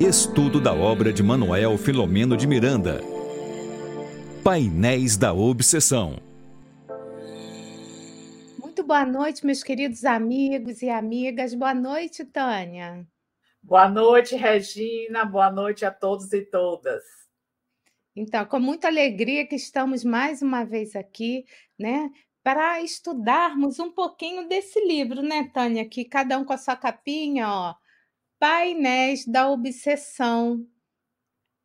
Estudo da obra de Manuel Filomeno de Miranda. Painéis da Obsessão. Muito boa noite, meus queridos amigos e amigas. Boa noite, Tânia. Boa noite, Regina. Boa noite a todos e todas. Então, com muita alegria que estamos mais uma vez aqui, né, para estudarmos um pouquinho desse livro, né, Tânia? Que cada um com a sua capinha, ó, Painéis da Obsessão.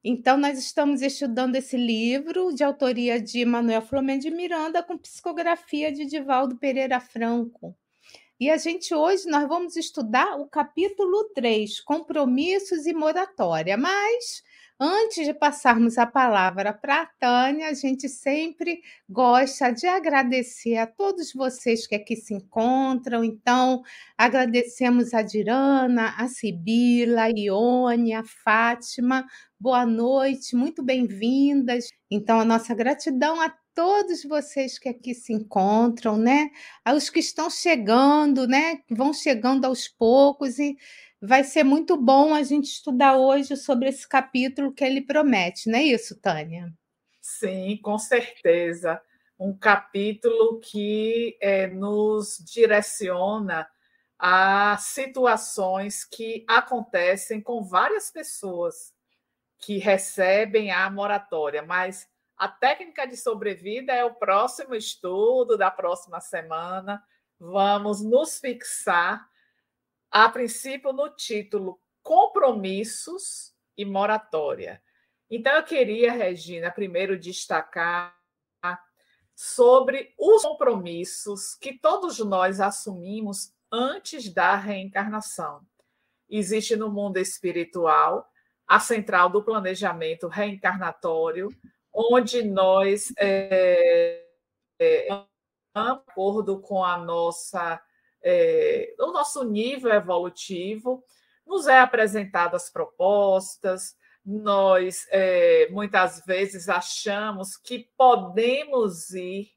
Então, nós estamos estudando esse livro de autoria de Manuel Flamengo de Miranda com psicografia de Divaldo Pereira Franco. E a gente hoje nós vamos estudar o capítulo 3, compromissos e moratória. Mas Antes de passarmos a palavra para a Tânia, a gente sempre gosta de agradecer a todos vocês que aqui se encontram. Então, agradecemos a Dirana, a Sibila, a Ione, a Fátima. Boa noite, muito bem-vindas. Então, a nossa gratidão a todos vocês que aqui se encontram, né? Aos que estão chegando, né? Vão chegando aos poucos e vai ser muito bom a gente estudar hoje sobre esse capítulo que ele promete, não é isso, Tânia? Sim, com certeza. Um capítulo que é, nos direciona a situações que acontecem com várias pessoas que recebem a moratória, mas a técnica de sobrevida é o próximo estudo da próxima semana. Vamos nos fixar a princípio no título Compromissos e Moratória. Então, eu queria, Regina, primeiro destacar sobre os compromissos que todos nós assumimos antes da reencarnação. Existe no mundo espiritual a central do planejamento reencarnatório, onde nós, é, é, de acordo com a nossa é, o nosso nível evolutivo, nos é apresentado as propostas, nós é, muitas vezes achamos que podemos ir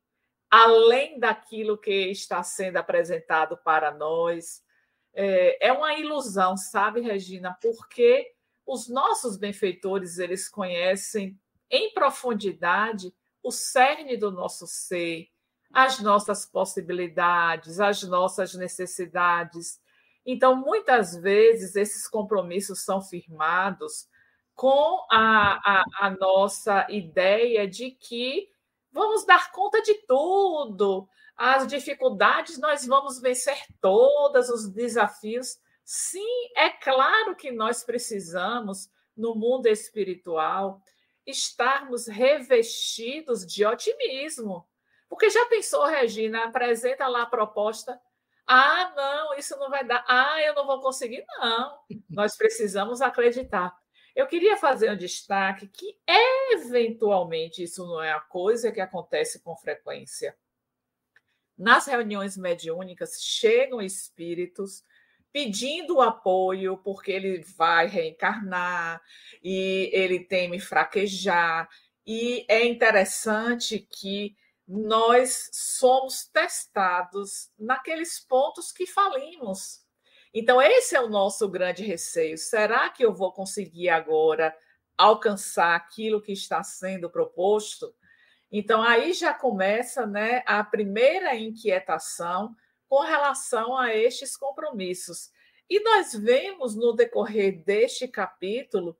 além daquilo que está sendo apresentado para nós. É, é uma ilusão, sabe, Regina? Porque os nossos benfeitores, eles conhecem em profundidade o cerne do nosso ser, as nossas possibilidades, as nossas necessidades. Então, muitas vezes, esses compromissos são firmados com a, a, a nossa ideia de que vamos dar conta de tudo, as dificuldades nós vamos vencer todas, os desafios. Sim, é claro que nós precisamos, no mundo espiritual, estarmos revestidos de otimismo, porque já pensou, Regina, apresenta lá a proposta. Ah, não, isso não vai dar. Ah, eu não vou conseguir. Não, nós precisamos acreditar. Eu queria fazer um destaque que, eventualmente, isso não é a coisa que acontece com frequência. Nas reuniões mediúnicas, chegam espíritos pedindo apoio, porque ele vai reencarnar e ele teme fraquejar. E é interessante que nós somos testados naqueles pontos que falimos. Então, esse é o nosso grande receio. Será que eu vou conseguir agora alcançar aquilo que está sendo proposto? Então, aí já começa né, a primeira inquietação com relação a estes compromissos. E nós vemos no decorrer deste capítulo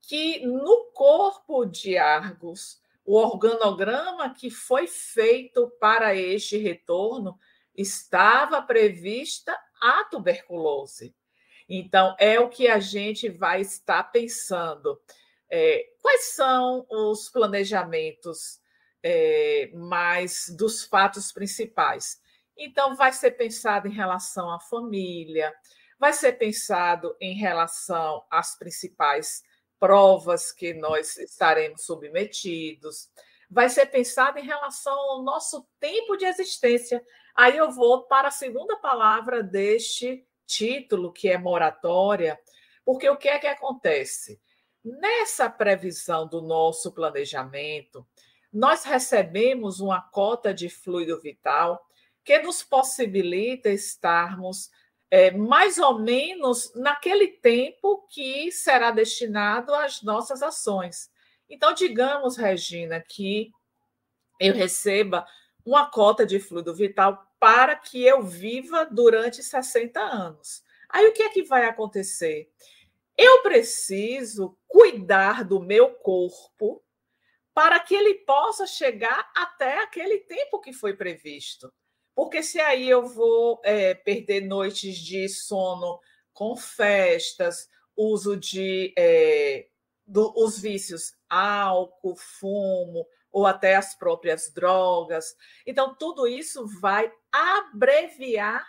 que no corpo de Argos, o organograma que foi feito para este retorno estava prevista a tuberculose. Então, é o que a gente vai estar pensando. É, quais são os planejamentos é, mais dos fatos principais? Então, vai ser pensado em relação à família, vai ser pensado em relação às principais provas que nós estaremos submetidos. Vai ser pensado em relação ao nosso tempo de existência. Aí eu vou para a segunda palavra deste título, que é moratória, porque o que é que acontece? Nessa previsão do nosso planejamento, nós recebemos uma cota de fluido vital que nos possibilita estarmos é, mais ou menos naquele tempo que será destinado às nossas ações. Então, digamos, Regina, que eu receba uma cota de fluido vital para que eu viva durante 60 anos. Aí o que é que vai acontecer? Eu preciso cuidar do meu corpo para que ele possa chegar até aquele tempo que foi previsto. Porque se aí eu vou é, perder noites de sono com festas, uso de é, do, os vícios, álcool, fumo, ou até as próprias drogas. Então, tudo isso vai abreviar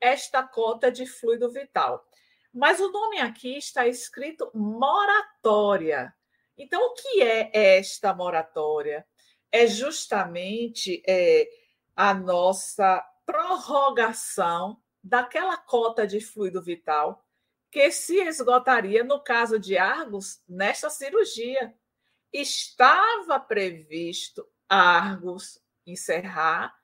esta cota de fluido vital. Mas o nome aqui está escrito moratória. Então, o que é esta moratória? É justamente é, a nossa prorrogação daquela cota de fluido vital que se esgotaria, no caso de Argos, nesta cirurgia. Estava previsto Argos encerrar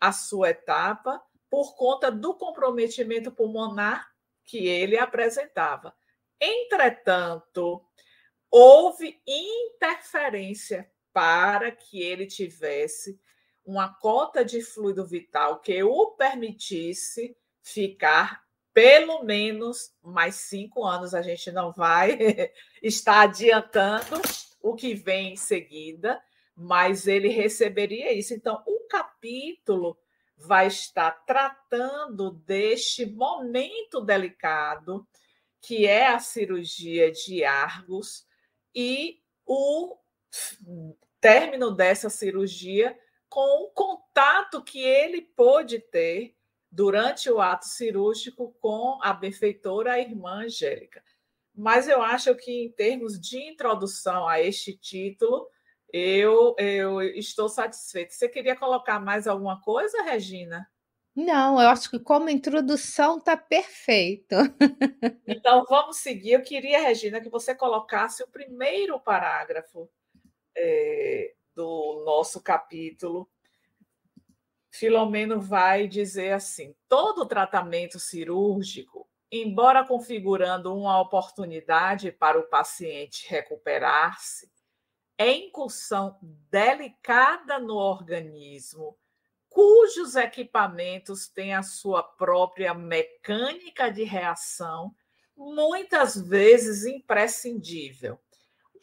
a sua etapa por conta do comprometimento pulmonar que ele apresentava. Entretanto, houve interferência para que ele tivesse uma cota de fluido vital que o permitisse ficar pelo menos mais cinco anos. A gente não vai estar adiantando o que vem em seguida, mas ele receberia isso. Então, o capítulo vai estar tratando deste momento delicado, que é a cirurgia de Argos, e o término dessa cirurgia com o contato que ele pôde ter durante o ato cirúrgico com a benfeitora, a irmã Angélica. Mas eu acho que, em termos de introdução a este título, eu, eu estou satisfeita. Você queria colocar mais alguma coisa, Regina? Não, eu acho que como introdução está perfeito. Então vamos seguir. Eu queria, Regina, que você colocasse o primeiro parágrafo é, do nosso capítulo. Filomeno vai dizer assim: todo tratamento cirúrgico embora configurando uma oportunidade para o paciente recuperar-se, é incursão delicada no organismo, cujos equipamentos têm a sua própria mecânica de reação, muitas vezes imprescindível.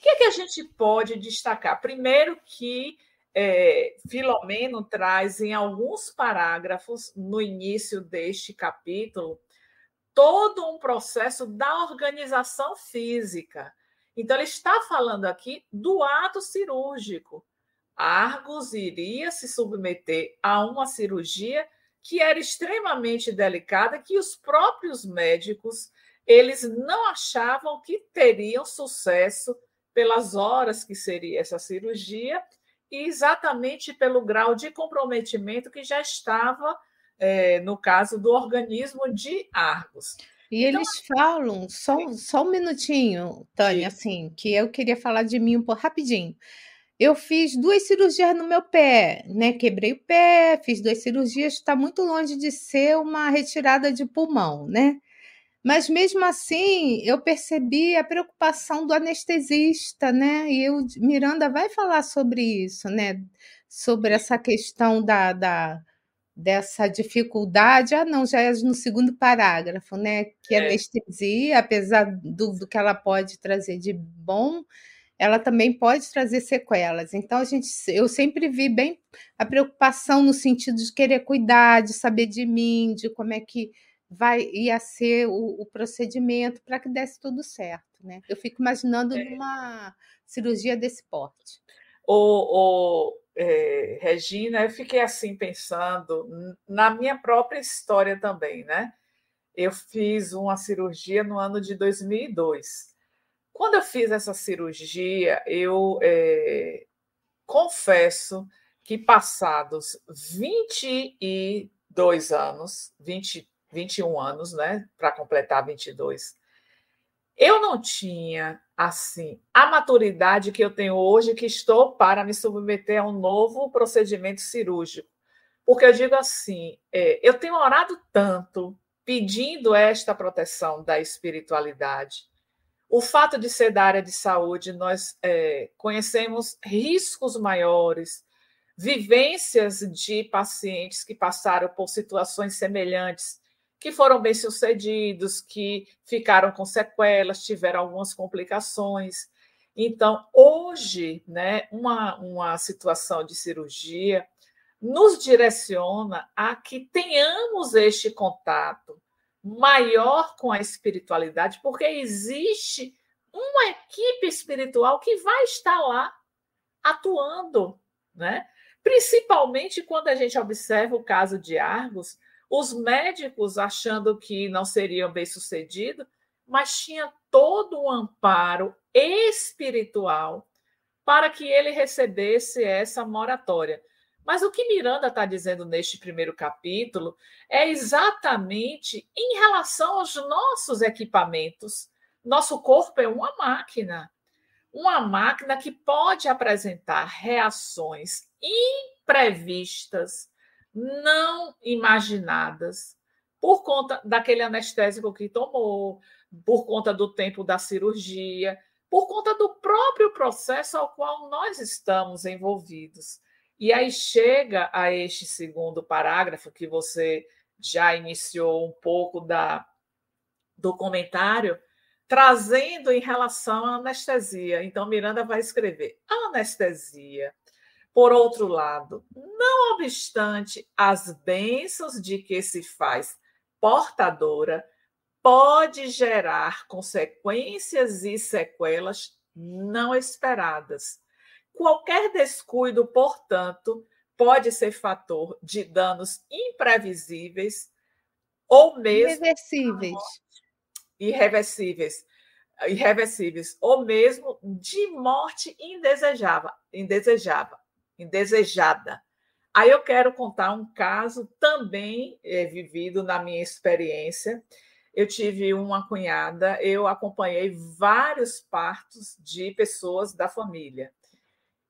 Que, é que a gente pode destacar? Primeiro, que é, Filomeno traz em alguns parágrafos, no início deste capítulo, todo um processo da organização física. Então, ele está falando aqui do ato cirúrgico. Argos iria se submeter a uma cirurgia que era extremamente delicada, que os próprios médicos eles não achavam que teriam sucesso pelas horas que seria essa cirurgia e exatamente pelo grau de comprometimento que já estava é, no caso do organismo de Argos. E então, eles falam, só, só um minutinho, Tânia, sim. assim, que eu queria falar de mim um pouco rapidinho. Eu fiz duas cirurgias no meu pé, né? Quebrei o pé, fiz duas cirurgias, está muito longe de ser uma retirada de pulmão, né? Mas mesmo assim, eu percebi a preocupação do anestesista, né? E eu, Miranda vai falar sobre isso, né? Sobre essa questão da, da dessa dificuldade, ah, não, já é no segundo parágrafo, né? Que é. a anestesia, apesar do, do que ela pode trazer de bom, ela também pode trazer sequelas. Então, a gente, eu sempre vi bem a preocupação no sentido de querer cuidar, de saber de mim, de como é que vai ia ser o, o procedimento para que desse tudo certo, né? Eu fico imaginando é. numa cirurgia desse porte. O, o, é, Regina, eu fiquei assim pensando na minha própria história também, né? Eu fiz uma cirurgia no ano de 2002. Quando eu fiz essa cirurgia, eu é, confesso que passados 22 anos, 20, 21 anos, né, para completar 22, eu não tinha assim a maturidade que eu tenho hoje, que estou para me submeter a um novo procedimento cirúrgico. Porque eu digo assim, é, eu tenho orado tanto pedindo esta proteção da espiritualidade. O fato de ser da área de saúde, nós é, conhecemos riscos maiores, vivências de pacientes que passaram por situações semelhantes, que foram bem-sucedidos, que ficaram com sequelas, tiveram algumas complicações. Então, hoje, né, uma, uma situação de cirurgia nos direciona a que tenhamos este contato maior com a espiritualidade, porque existe uma equipe espiritual que vai estar lá atuando, né? Principalmente quando a gente observa o caso de Argos, os médicos achando que não seriam bem-sucedidos, mas tinha todo um amparo espiritual para que ele recebesse essa moratória. Mas o que Miranda está dizendo neste primeiro capítulo é exatamente em relação aos nossos equipamentos. Nosso corpo é uma máquina, uma máquina que pode apresentar reações imprevistas, não imaginadas, por conta daquele anestésico que tomou, por conta do tempo da cirurgia, por conta do próprio processo ao qual nós estamos envolvidos. E aí chega a este segundo parágrafo que você já iniciou um pouco da, do comentário, trazendo em relação à anestesia. Então, Miranda vai escrever: a anestesia, por outro lado, não obstante as bênçãos de que se faz portadora, pode gerar consequências e sequelas não esperadas. Qualquer descuido, portanto, pode ser fator de danos imprevisíveis ou mesmo irreversíveis. Irreversíveis, irreversíveis, ou mesmo de morte indesejável, indesejável, indesejada. Aí eu quero contar um caso também é, vivido na minha experiência. Eu tive uma cunhada, eu acompanhei vários partos de pessoas da família.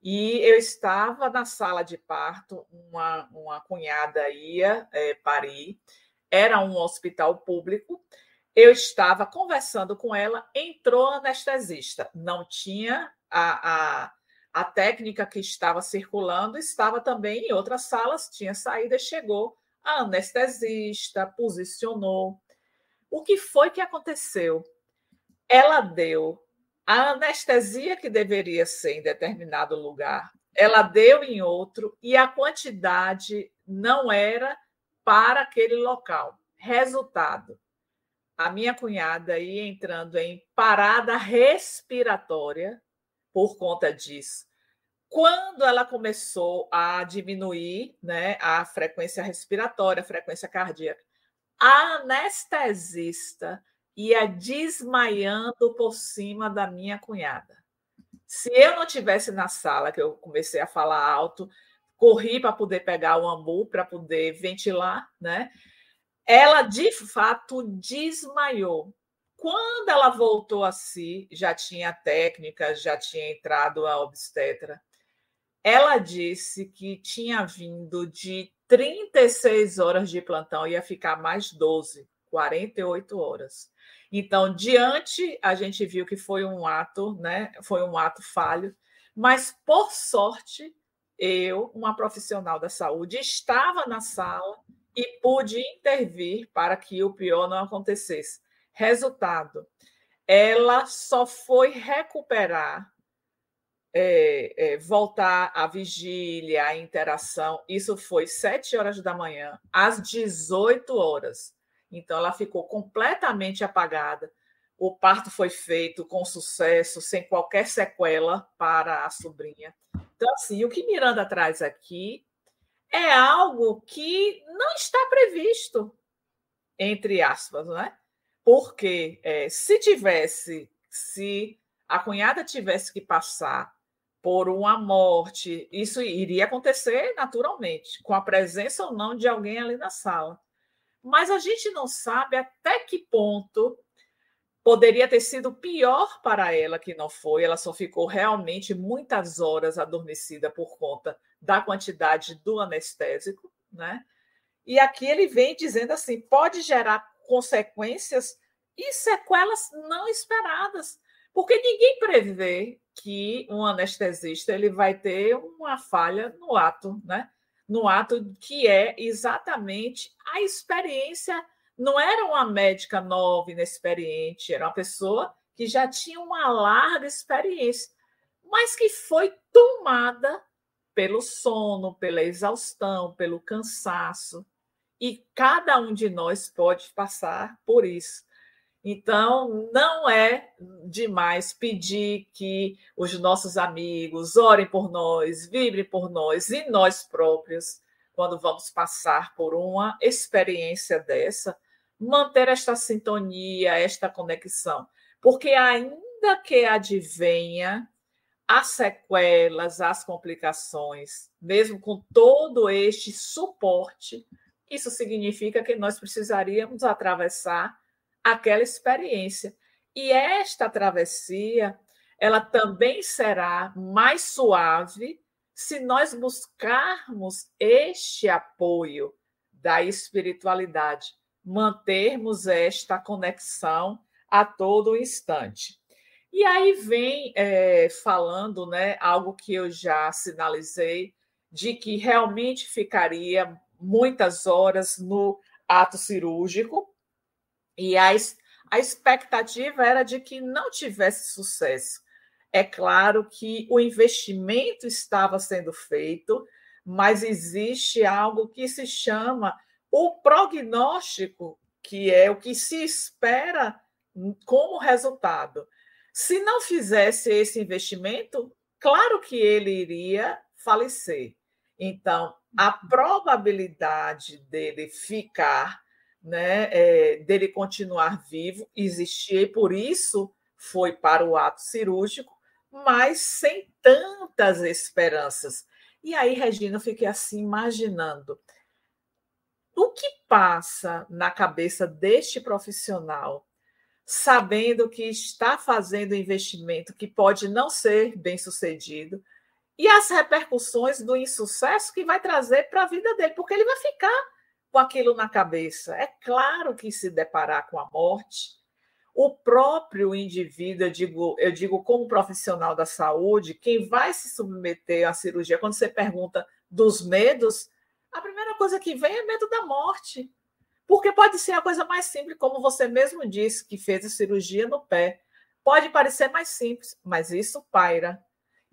E eu estava na sala de parto, uma, uma cunhada ia é, parir, era um hospital público. Eu estava conversando com ela, entrou anestesista. Não tinha a, a, a técnica que estava circulando, estava também em outras salas, tinha saída, chegou a anestesista, posicionou. O que foi que aconteceu? Ela deu a anestesia que deveria ser em determinado lugar, ela deu em outro e a quantidade não era para aquele local. Resultado: a minha cunhada ia entrando em parada respiratória por conta disso. Quando ela começou a diminuir né, a frequência respiratória, a frequência cardíaca, a anestesista ia desmaiando por cima da minha cunhada. Se eu não tivesse na sala, que eu comecei a falar alto, corri para poder pegar o ambu, para poder ventilar, né? Ela de fato desmaiou. Quando ela voltou a si, já tinha técnica, já tinha entrado a obstetra. Ela disse que tinha vindo de 36 horas de plantão, ia ficar mais 12, 48 horas. Então, diante, a gente viu que foi um ato, né? Foi um ato falho, mas por sorte, eu, uma profissional da saúde, estava na sala e pude intervir para que o pior não acontecesse. Resultado: ela só foi recuperar, é, é, voltar à vigília, à interação. Isso foi sete horas da manhã, às 18 horas. Então, ela ficou completamente apagada. O parto foi feito com sucesso, sem qualquer sequela para a sobrinha. Então, assim, o que Miranda traz aqui é algo que não está previsto, entre aspas, né? Porque é, se tivesse, se a cunhada tivesse que passar por uma morte, isso iria acontecer naturalmente, com a presença ou não de alguém ali na sala mas a gente não sabe até que ponto poderia ter sido pior para ela que não foi. Ela só ficou realmente muitas horas adormecida por conta da quantidade do anestésico, né? E aqui ele vem dizendo assim: pode gerar consequências e sequelas não esperadas, porque ninguém prevê que um anestesista ele vai ter uma falha no ato, né? No ato que é exatamente a experiência. Não era uma médica nova, inexperiente, era uma pessoa que já tinha uma larga experiência, mas que foi tomada pelo sono, pela exaustão, pelo cansaço. E cada um de nós pode passar por isso. Então, não é demais pedir que os nossos amigos orem por nós, vibrem por nós e nós próprios, quando vamos passar por uma experiência dessa, manter esta sintonia, esta conexão. Porque, ainda que advenha as sequelas, as complicações, mesmo com todo este suporte, isso significa que nós precisaríamos atravessar aquela experiência. E esta travessia, ela também será mais suave se nós buscarmos este apoio da espiritualidade, mantermos esta conexão a todo instante. E aí vem é, falando né, algo que eu já sinalizei, de que realmente ficaria muitas horas no ato cirúrgico, e a, a expectativa era de que não tivesse sucesso. É claro que o investimento estava sendo feito, mas existe algo que se chama o prognóstico, que é o que se espera como resultado. Se não fizesse esse investimento, claro que ele iria falecer. Então, a probabilidade dele ficar né, é, dele continuar vivo, existia e por isso foi para o ato cirúrgico, mas sem tantas esperanças. E aí, Regina, eu fiquei assim imaginando o que passa na cabeça deste profissional, sabendo que está fazendo investimento que pode não ser bem sucedido, e as repercussões do insucesso que vai trazer para a vida dele, porque ele vai ficar com aquilo na cabeça. É claro que se deparar com a morte, o próprio indivíduo, eu digo, eu digo como profissional da saúde, quem vai se submeter à cirurgia, quando você pergunta dos medos, a primeira coisa que vem é medo da morte. Porque pode ser a coisa mais simples, como você mesmo disse, que fez a cirurgia no pé. Pode parecer mais simples, mas isso paira.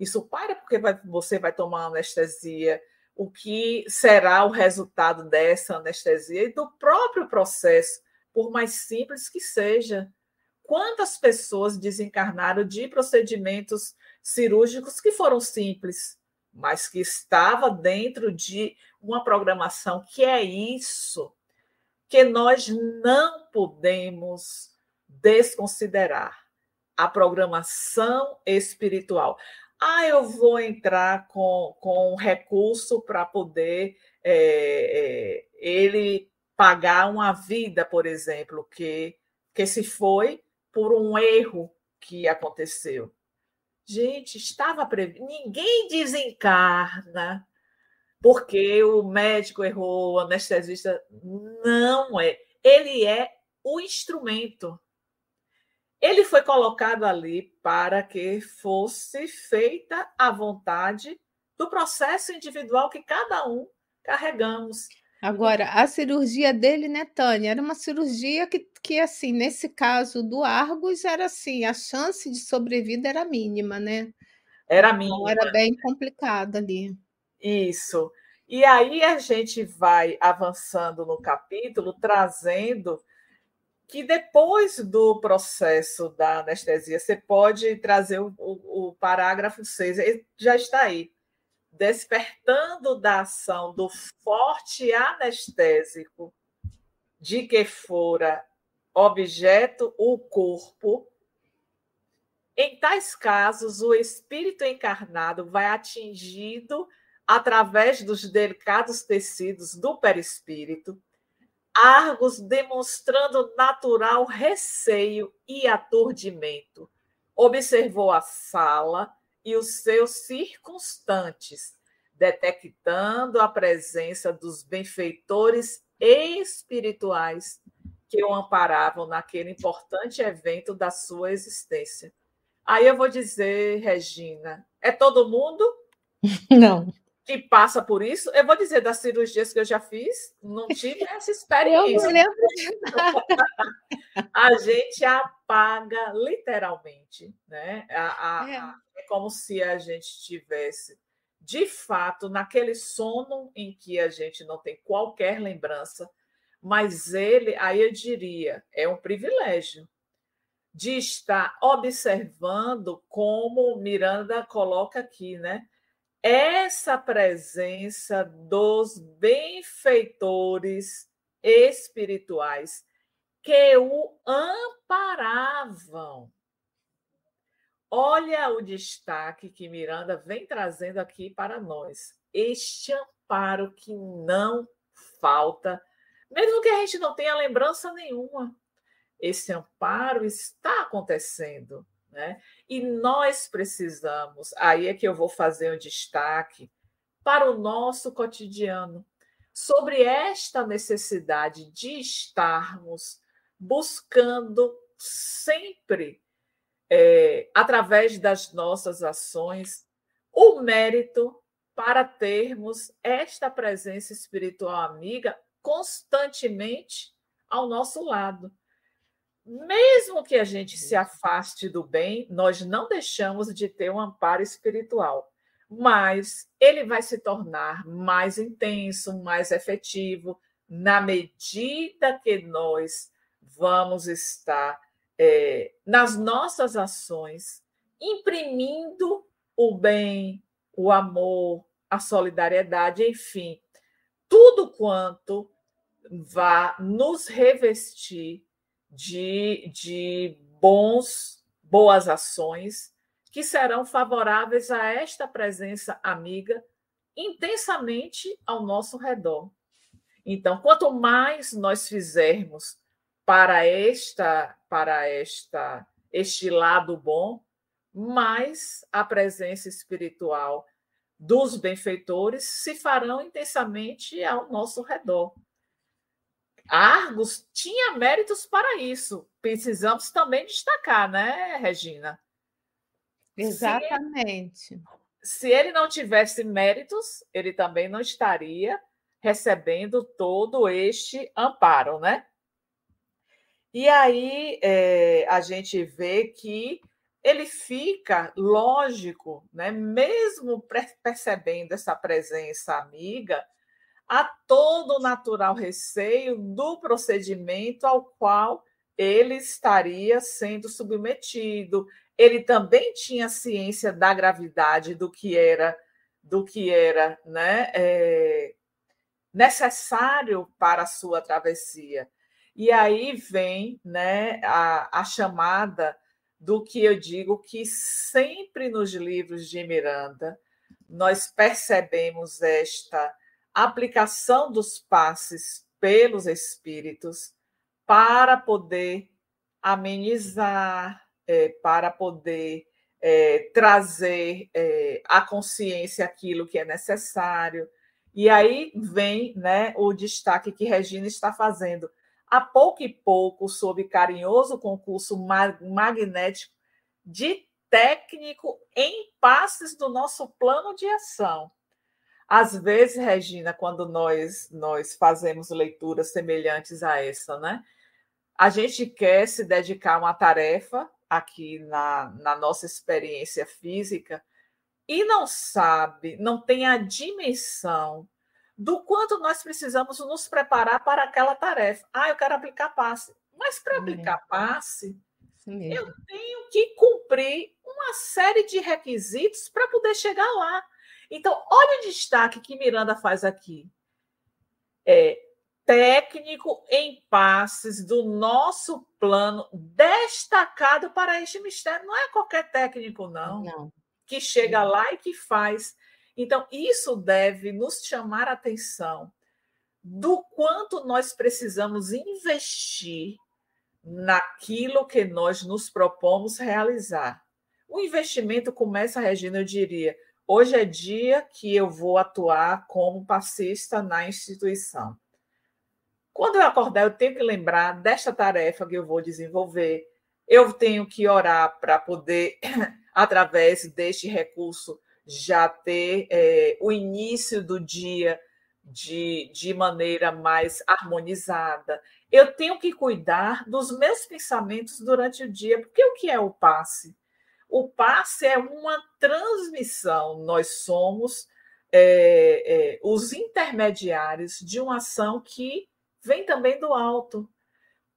Isso paira porque vai, você vai tomar anestesia, o que será o resultado dessa anestesia e do próprio processo, por mais simples que seja. Quantas pessoas desencarnaram de procedimentos cirúrgicos que foram simples, mas que estava dentro de uma programação que é isso que nós não podemos desconsiderar a programação espiritual ah, eu vou entrar com, com um recurso para poder é, é, ele pagar uma vida, por exemplo, que, que se foi por um erro que aconteceu. Gente, estava previsto. Ninguém desencarna porque o médico errou, o anestesista. Não é. Ele é o instrumento. Ele foi colocado ali para que fosse feita a vontade do processo individual que cada um carregamos. Agora, a cirurgia dele, né, Tânia, era uma cirurgia que, que, assim, nesse caso do Argos, era assim, a chance de sobrevida era mínima, né? Era então, mínima. Então, era bem complicado ali. Isso. E aí a gente vai avançando no capítulo, trazendo que depois do processo da anestesia, você pode trazer o, o, o parágrafo 6, já está aí. Despertando da ação do forte anestésico de que fora objeto o corpo, em tais casos, o espírito encarnado vai atingido através dos delicados tecidos do perispírito Argos demonstrando natural receio e aturdimento. Observou a sala e os seus circunstantes, detectando a presença dos benfeitores espirituais que o amparavam naquele importante evento da sua existência. Aí eu vou dizer, Regina, é todo mundo? Não. Que passa por isso? Eu vou dizer das cirurgias que eu já fiz, não tive essa experiência. Eu não lembro de nada. A gente apaga literalmente, né? A, a, é. A, é como se a gente tivesse, de fato, naquele sono em que a gente não tem qualquer lembrança, mas ele, aí eu diria, é um privilégio de estar observando como Miranda coloca aqui, né? Essa presença dos benfeitores espirituais que o amparavam. Olha o destaque que Miranda vem trazendo aqui para nós. Este amparo que não falta, mesmo que a gente não tenha lembrança nenhuma esse amparo está acontecendo. Né? E nós precisamos, aí é que eu vou fazer um destaque para o nosso cotidiano, sobre esta necessidade de estarmos buscando sempre, é, através das nossas ações, o mérito para termos esta presença espiritual amiga constantemente ao nosso lado. Mesmo que a gente se afaste do bem, nós não deixamos de ter um amparo espiritual, mas ele vai se tornar mais intenso, mais efetivo, na medida que nós vamos estar é, nas nossas ações, imprimindo o bem, o amor, a solidariedade, enfim, tudo quanto vá nos revestir de, de bons, boas ações que serão favoráveis a esta presença amiga intensamente ao nosso redor. Então, quanto mais nós fizermos para esta para esta este lado bom, mais a presença espiritual dos benfeitores se farão intensamente ao nosso redor. Argos tinha méritos para isso. Precisamos também destacar, né, Regina? Exatamente. Se ele, se ele não tivesse méritos, ele também não estaria recebendo todo este amparo, né? E aí é, a gente vê que ele fica, lógico, né? mesmo percebendo essa presença amiga, a todo natural receio do procedimento ao qual ele estaria sendo submetido. Ele também tinha ciência da gravidade do que era do que era né, é, necessário para a sua travessia. E aí vem né, a, a chamada do que eu digo que sempre nos livros de Miranda nós percebemos esta aplicação dos passes pelos espíritos para poder amenizar, é, para poder é, trazer é, à consciência aquilo que é necessário. E aí vem né, o destaque que Regina está fazendo. A pouco e pouco, sob carinhoso concurso magnético de técnico em passes do nosso plano de ação. Às vezes, Regina, quando nós, nós fazemos leituras semelhantes a essa, né? A gente quer se dedicar a uma tarefa aqui na, na nossa experiência física e não sabe, não tem a dimensão do quanto nós precisamos nos preparar para aquela tarefa. Ah, eu quero aplicar passe. Mas para aplicar passe, eu tenho que cumprir uma série de requisitos para poder chegar lá. Então, olha o destaque que Miranda faz aqui. É técnico em passes do nosso plano destacado para este mistério. Não é qualquer técnico, não, não. que chega não. lá e que faz. Então, isso deve nos chamar a atenção do quanto nós precisamos investir naquilo que nós nos propomos realizar. O investimento começa, Regina, eu diria, Hoje é dia que eu vou atuar como passista na instituição. Quando eu acordar, eu tenho que lembrar desta tarefa que eu vou desenvolver. Eu tenho que orar para poder, através deste recurso, já ter é, o início do dia de, de maneira mais harmonizada. Eu tenho que cuidar dos meus pensamentos durante o dia, porque o que é o passe? O passe é uma transmissão, nós somos é, é, os intermediários de uma ação que vem também do alto.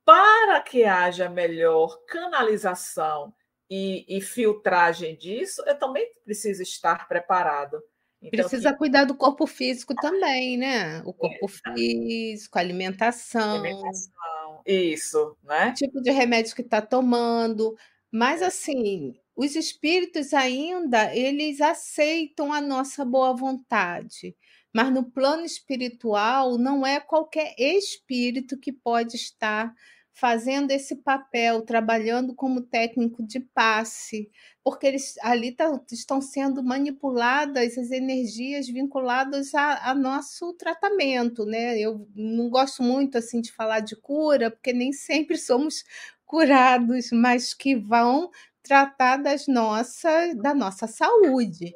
Para que haja melhor canalização e, e filtragem disso, eu também preciso estar preparado. Então, Precisa que... cuidar do corpo físico também, né? O corpo é, físico, alimentação. Alimentação, isso, né? O tipo de remédio que está tomando. Mas, assim, os espíritos ainda, eles aceitam a nossa boa vontade. Mas no plano espiritual, não é qualquer espírito que pode estar fazendo esse papel, trabalhando como técnico de passe, porque eles ali tá, estão sendo manipuladas as energias vinculadas a, a, nosso tratamento, né? Eu não gosto muito assim de falar de cura, porque nem sempre somos curados, mas que vão tratar das nossas, da nossa saúde.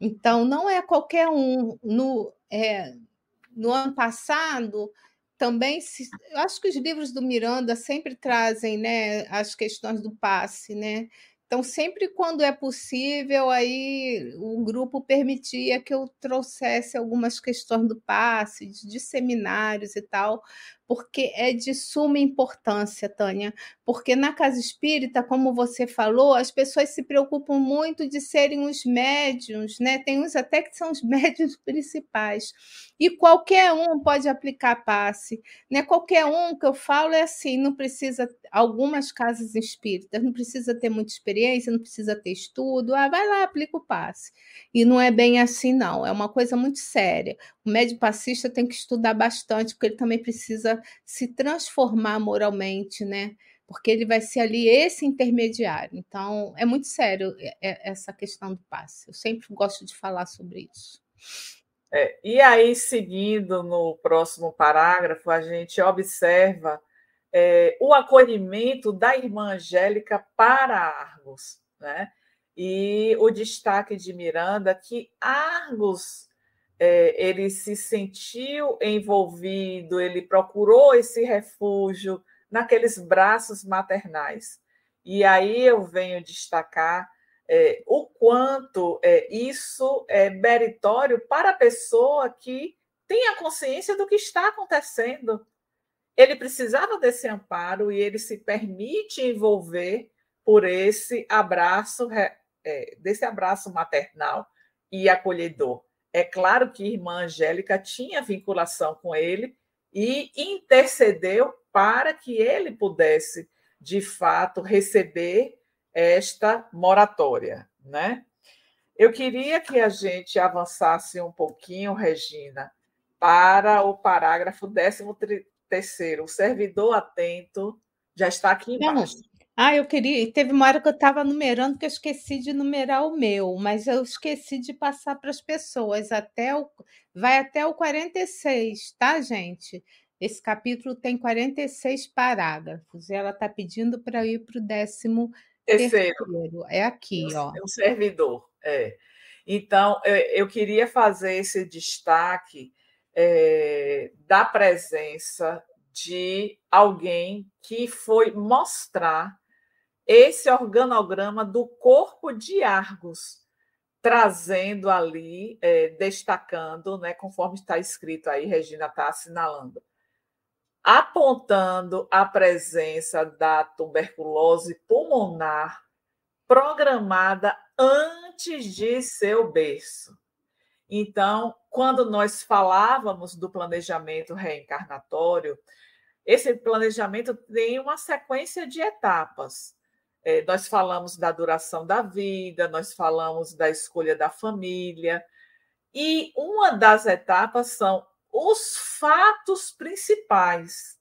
Então, não é qualquer um. No, é, no ano passado, também se, acho que os livros do Miranda sempre trazem né, as questões do passe, né? Então, sempre quando é possível, aí o grupo permitia que eu trouxesse algumas questões do passe, de seminários e tal, porque é de suma importância, Tânia, porque na casa espírita, como você falou, as pessoas se preocupam muito de serem os médiums, né? Tem uns até que são os médiums principais. E qualquer um pode aplicar passe, né? Qualquer um que eu falo é assim, não precisa algumas casas espíritas, não precisa ter muita experiência, não precisa ter estudo, ah, vai lá, aplica o passe. E não é bem assim não, é uma coisa muito séria. O médico passista tem que estudar bastante, porque ele também precisa se transformar moralmente, né? Porque ele vai ser ali esse intermediário. Então, é muito sério é, é, essa questão do passe. Eu sempre gosto de falar sobre isso. É, e aí, seguindo no próximo parágrafo, a gente observa é, o acolhimento da irmã Angélica para Argos, né? E o destaque de Miranda que Argos é, ele se sentiu envolvido, ele procurou esse refúgio naqueles braços maternais. E aí eu venho destacar é, o quanto é, isso é meritório para a pessoa que tem a consciência do que está acontecendo. Ele precisava desse amparo e ele se permite envolver por esse abraço, é, desse abraço maternal e acolhedor. É claro que a irmã Angélica tinha vinculação com ele e intercedeu para que ele pudesse, de fato, receber esta moratória, né? Eu queria que a gente avançasse um pouquinho, Regina, para o parágrafo 13 terceiro. O servidor atento já está aqui embaixo. Ah, eu queria. Teve uma hora que eu estava numerando que eu esqueci de numerar o meu, mas eu esqueci de passar para as pessoas. Até o, vai até o 46, tá, gente? Esse capítulo tem 46 parágrafos. Ela está pedindo para ir para o décimo terceiro. terceiro. É aqui, ó. É um servidor. É. Então, é, eu queria fazer esse destaque é, da presença de alguém que foi mostrar esse organograma do corpo de Argos, trazendo ali, é, destacando, né, conforme está escrito aí, Regina está assinalando, apontando a presença da tuberculose pulmonar programada antes de seu berço. Então, quando nós falávamos do planejamento reencarnatório, esse planejamento tem uma sequência de etapas. É, nós falamos da duração da vida, nós falamos da escolha da família, e uma das etapas são os fatos principais.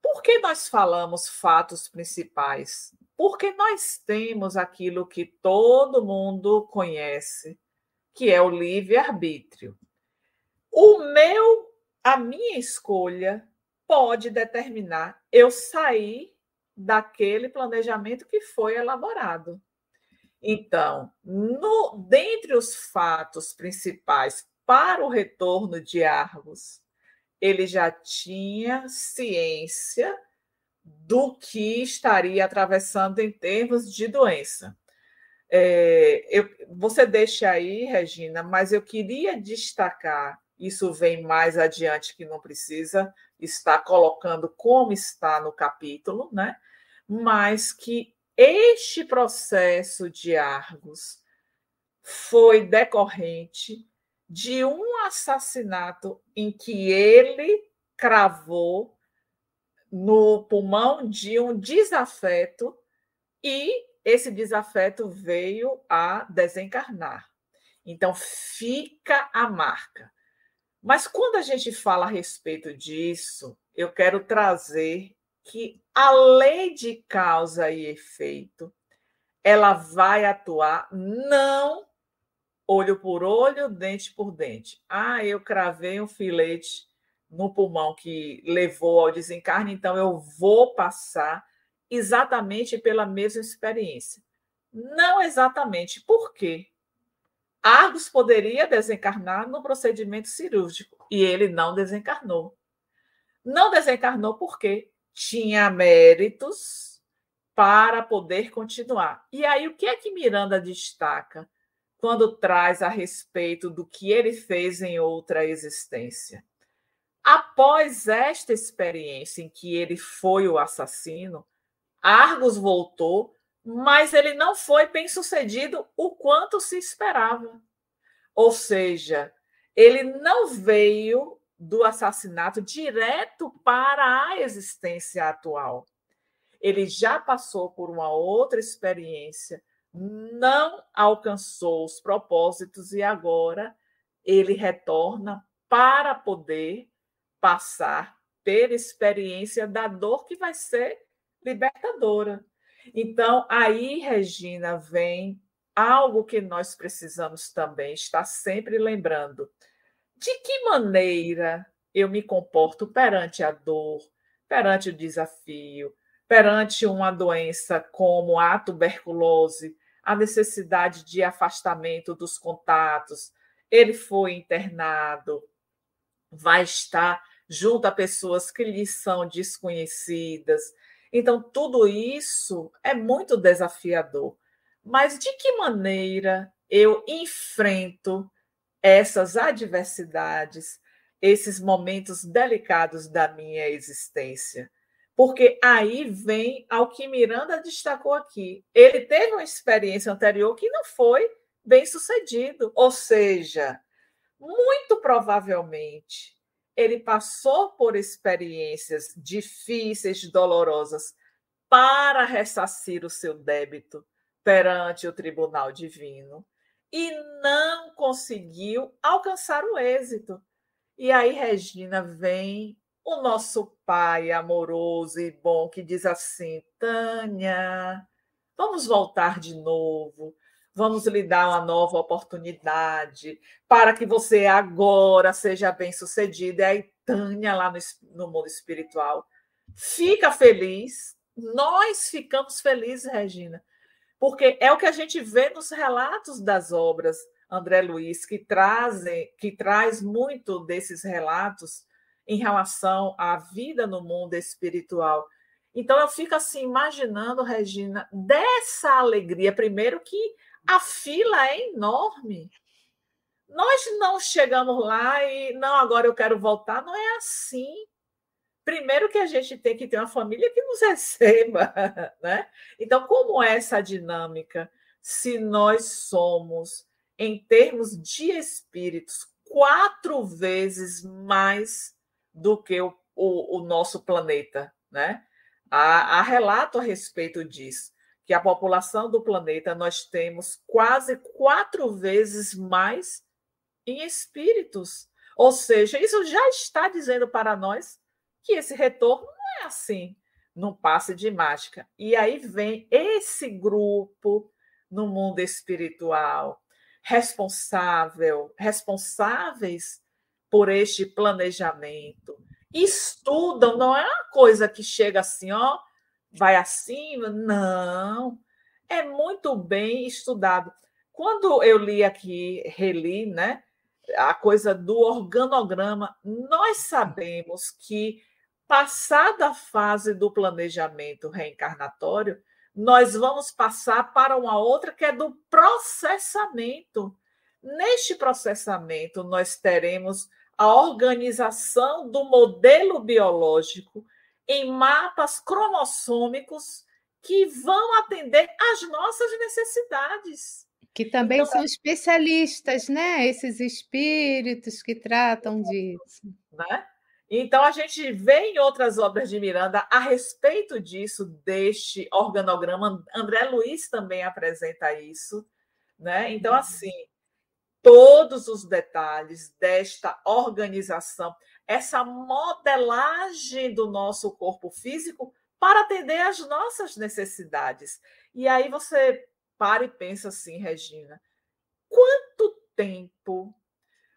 Por que nós falamos fatos principais? Porque nós temos aquilo que todo mundo conhece, que é o livre-arbítrio. O meu, a minha escolha pode determinar eu sair daquele planejamento que foi elaborado. Então, no, dentre os fatos principais para o retorno de Argos, ele já tinha ciência do que estaria atravessando em termos de doença. É, eu, você deixa aí, Regina, mas eu queria destacar, isso vem mais adiante que não precisa estar colocando como está no capítulo, né? mas que este processo de Argos foi decorrente de um assassinato em que ele cravou no pulmão de um desafeto e esse desafeto veio a desencarnar. Então fica a marca. Mas quando a gente fala a respeito disso, eu quero trazer que a lei de causa e efeito ela vai atuar não olho por olho, dente por dente. Ah, eu cravei um filete no pulmão que levou ao desencarne, então eu vou passar exatamente pela mesma experiência. Não exatamente. Por quê? Argos poderia desencarnar no procedimento cirúrgico e ele não desencarnou. Não desencarnou por quê? Tinha méritos para poder continuar. E aí, o que é que Miranda destaca quando traz a respeito do que ele fez em outra existência? Após esta experiência em que ele foi o assassino, Argos voltou, mas ele não foi bem sucedido o quanto se esperava. Ou seja, ele não veio do assassinato direto para a existência atual. Ele já passou por uma outra experiência, não alcançou os propósitos e agora ele retorna para poder passar pela experiência da dor que vai ser libertadora. Então, aí, Regina, vem algo que nós precisamos também estar sempre lembrando. De que maneira eu me comporto perante a dor, perante o desafio, perante uma doença como a tuberculose, a necessidade de afastamento dos contatos, ele foi internado, vai estar junto a pessoas que lhe são desconhecidas, então, tudo isso é muito desafiador. Mas de que maneira eu enfrento essas adversidades, esses momentos delicados da minha existência? Porque aí vem ao que Miranda destacou aqui. Ele teve uma experiência anterior que não foi bem sucedido, ou seja, muito provavelmente ele passou por experiências difíceis, dolorosas, para ressarcir o seu débito perante o tribunal divino e não conseguiu alcançar o êxito. E aí, Regina, vem o nosso pai amoroso e bom que diz assim: Tânia, vamos voltar de novo, Vamos lhe dar uma nova oportunidade para que você agora seja bem sucedida. E aí, Tânia, lá no, no mundo espiritual, fica feliz. Nós ficamos felizes, Regina, porque é o que a gente vê nos relatos das obras, André Luiz, que trazem, que traz muito desses relatos em relação à vida no mundo espiritual. Então eu fico assim imaginando, Regina, dessa alegria, primeiro que a fila é enorme. Nós não chegamos lá e não, agora eu quero voltar. Não é assim. Primeiro que a gente tem que ter uma família que nos receba, né? Então, como é essa dinâmica? Se nós somos, em termos de espíritos, quatro vezes mais do que o, o, o nosso planeta, né? Há, há relato a respeito disso que a população do planeta nós temos quase quatro vezes mais em espíritos. Ou seja, isso já está dizendo para nós que esse retorno não é assim, num passe de mágica. E aí vem esse grupo no mundo espiritual responsável, responsáveis por este planejamento, estudam, não é uma coisa que chega assim, ó, vai acima, não. É muito bem estudado. Quando eu li aqui, reli, né, a coisa do organograma, nós sabemos que passada a fase do planejamento reencarnatório, nós vamos passar para uma outra que é do processamento. Neste processamento, nós teremos a organização do modelo biológico em mapas cromossômicos que vão atender às nossas necessidades. Que também então, são especialistas, né? Esses espíritos que tratam disso. Né? Então, a gente vê em outras obras de Miranda a respeito disso, deste organograma. André Luiz também apresenta isso. Né? Então, uhum. assim, todos os detalhes desta organização, essa modelagem do nosso corpo físico para atender às nossas necessidades. E aí você para e pensa assim, Regina, quanto tempo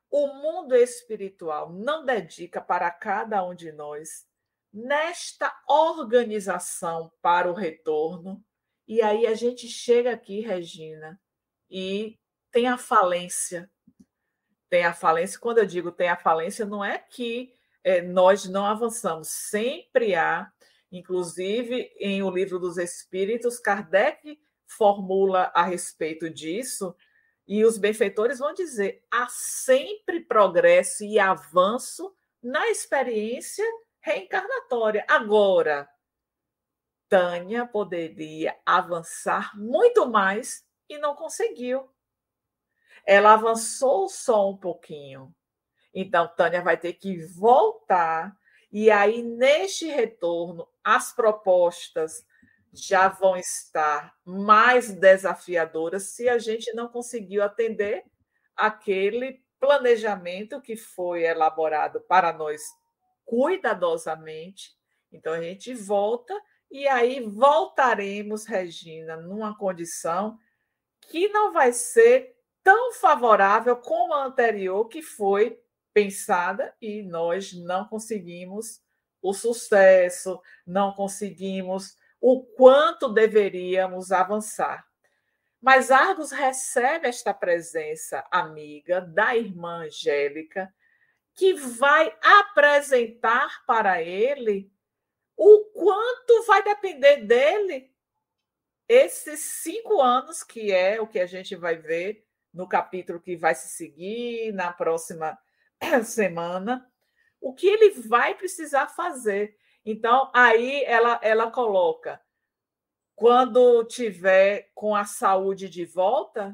o mundo espiritual não dedica para cada um de nós nesta organização para o retorno? E aí a gente chega aqui, Regina, e tem a falência. Tem a falência. Quando eu digo tem a falência, não é que é, nós não avançamos. Sempre há, inclusive em O Livro dos Espíritos, Kardec formula a respeito disso, e os benfeitores vão dizer: há sempre progresso e avanço na experiência reencarnatória. Agora, Tânia poderia avançar muito mais e não conseguiu. Ela avançou só um pouquinho. Então, Tânia vai ter que voltar. E aí, neste retorno, as propostas já vão estar mais desafiadoras se a gente não conseguiu atender aquele planejamento que foi elaborado para nós cuidadosamente. Então, a gente volta e aí voltaremos, Regina, numa condição que não vai ser tão favorável como a anterior, que foi pensada e nós não conseguimos o sucesso, não conseguimos o quanto deveríamos avançar. Mas Argos recebe esta presença amiga da irmã Angélica, que vai apresentar para ele o quanto vai depender dele esses cinco anos, que é o que a gente vai ver no capítulo que vai se seguir na próxima semana, o que ele vai precisar fazer. Então, aí ela, ela coloca: quando tiver com a saúde de volta,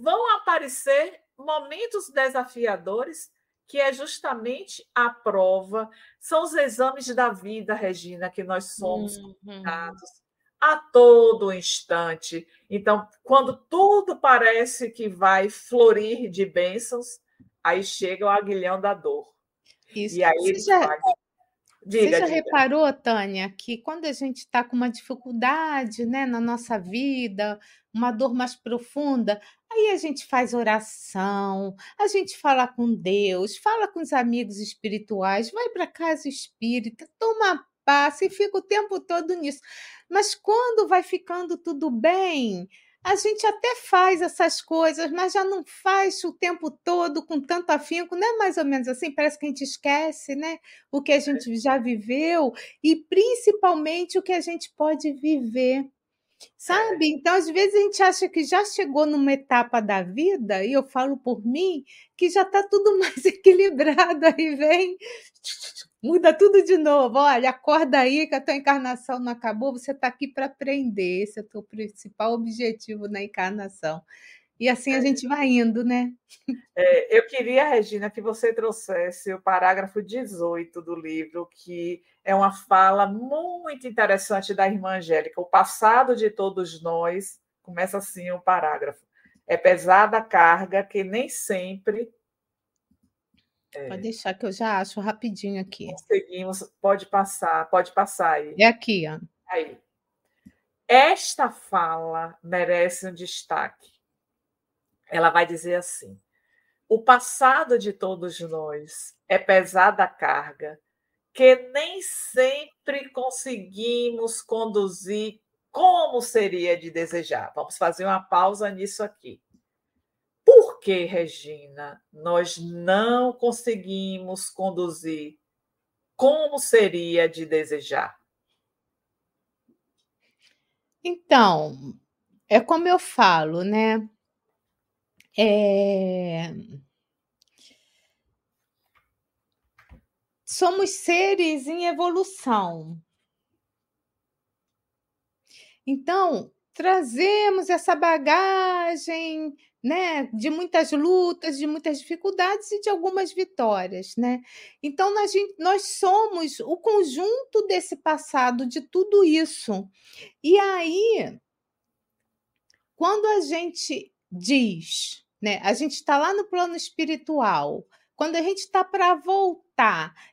vão aparecer momentos desafiadores, que é justamente a prova, são os exames da vida, Regina, que nós somos uhum a todo instante. Então, quando tudo parece que vai florir de bênçãos, aí chega o aguilhão da dor. Isso. E aí ele já, faz... diga, Você já diga. reparou, Tânia, que quando a gente está com uma dificuldade né, na nossa vida, uma dor mais profunda, aí a gente faz oração, a gente fala com Deus, fala com os amigos espirituais, vai para casa espírita, toma passa e fica o tempo todo nisso. Mas quando vai ficando tudo bem, a gente até faz essas coisas, mas já não faz o tempo todo com tanto afinco, não é mais ou menos assim? Parece que a gente esquece, né? O que a gente já viveu e principalmente o que a gente pode viver. Sabe? Então, às vezes a gente acha que já chegou numa etapa da vida, e eu falo por mim, que já está tudo mais equilibrado. Aí vem Muda tudo de novo. Olha, acorda aí que a tua encarnação não acabou, você está aqui para aprender. Esse é o teu principal objetivo na encarnação. E assim a é. gente vai indo, né? É, eu queria, Regina, que você trouxesse o parágrafo 18 do livro, que é uma fala muito interessante da irmã Angélica. O passado de todos nós, começa assim o parágrafo. É pesada a carga que nem sempre é. Pode deixar que eu já acho rapidinho aqui. Conseguimos, pode passar, pode passar aí. É aqui, ó. Aí. Esta fala merece um destaque. Ela vai dizer assim: o passado de todos nós é pesada carga porque nem sempre conseguimos conduzir como seria de desejar. Vamos fazer uma pausa nisso aqui. Que, Regina, nós não conseguimos conduzir como seria de desejar? Então, é como eu falo, né? É... Somos seres em evolução. Então, trazemos essa bagagem né, de muitas lutas, de muitas dificuldades e de algumas vitórias, né? Então nós, nós somos o conjunto desse passado, de tudo isso. E aí, quando a gente diz, né, a gente está lá no plano espiritual, quando a gente está para voltar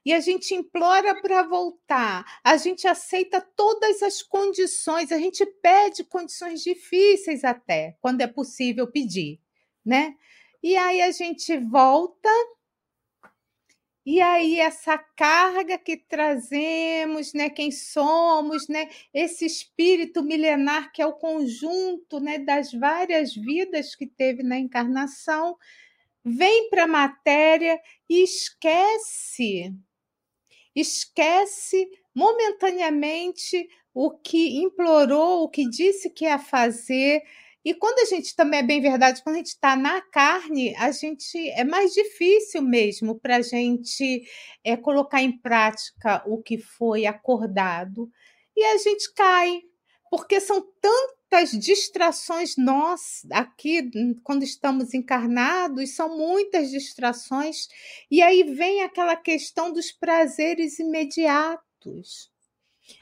e a gente implora para voltar, a gente aceita todas as condições, a gente pede condições difíceis até, quando é possível pedir, né? E aí a gente volta e aí essa carga que trazemos, né, quem somos, né, esse espírito milenar que é o conjunto, né, das várias vidas que teve na encarnação, vem para a matéria e esquece, esquece momentaneamente o que implorou, o que disse que ia fazer. E quando a gente também é bem verdade, quando a gente está na carne, a gente é mais difícil mesmo para a gente é, colocar em prática o que foi acordado. E a gente cai, porque são muitas distrações nós aqui hum, quando estamos encarnados, são muitas distrações, e aí vem aquela questão dos prazeres imediatos.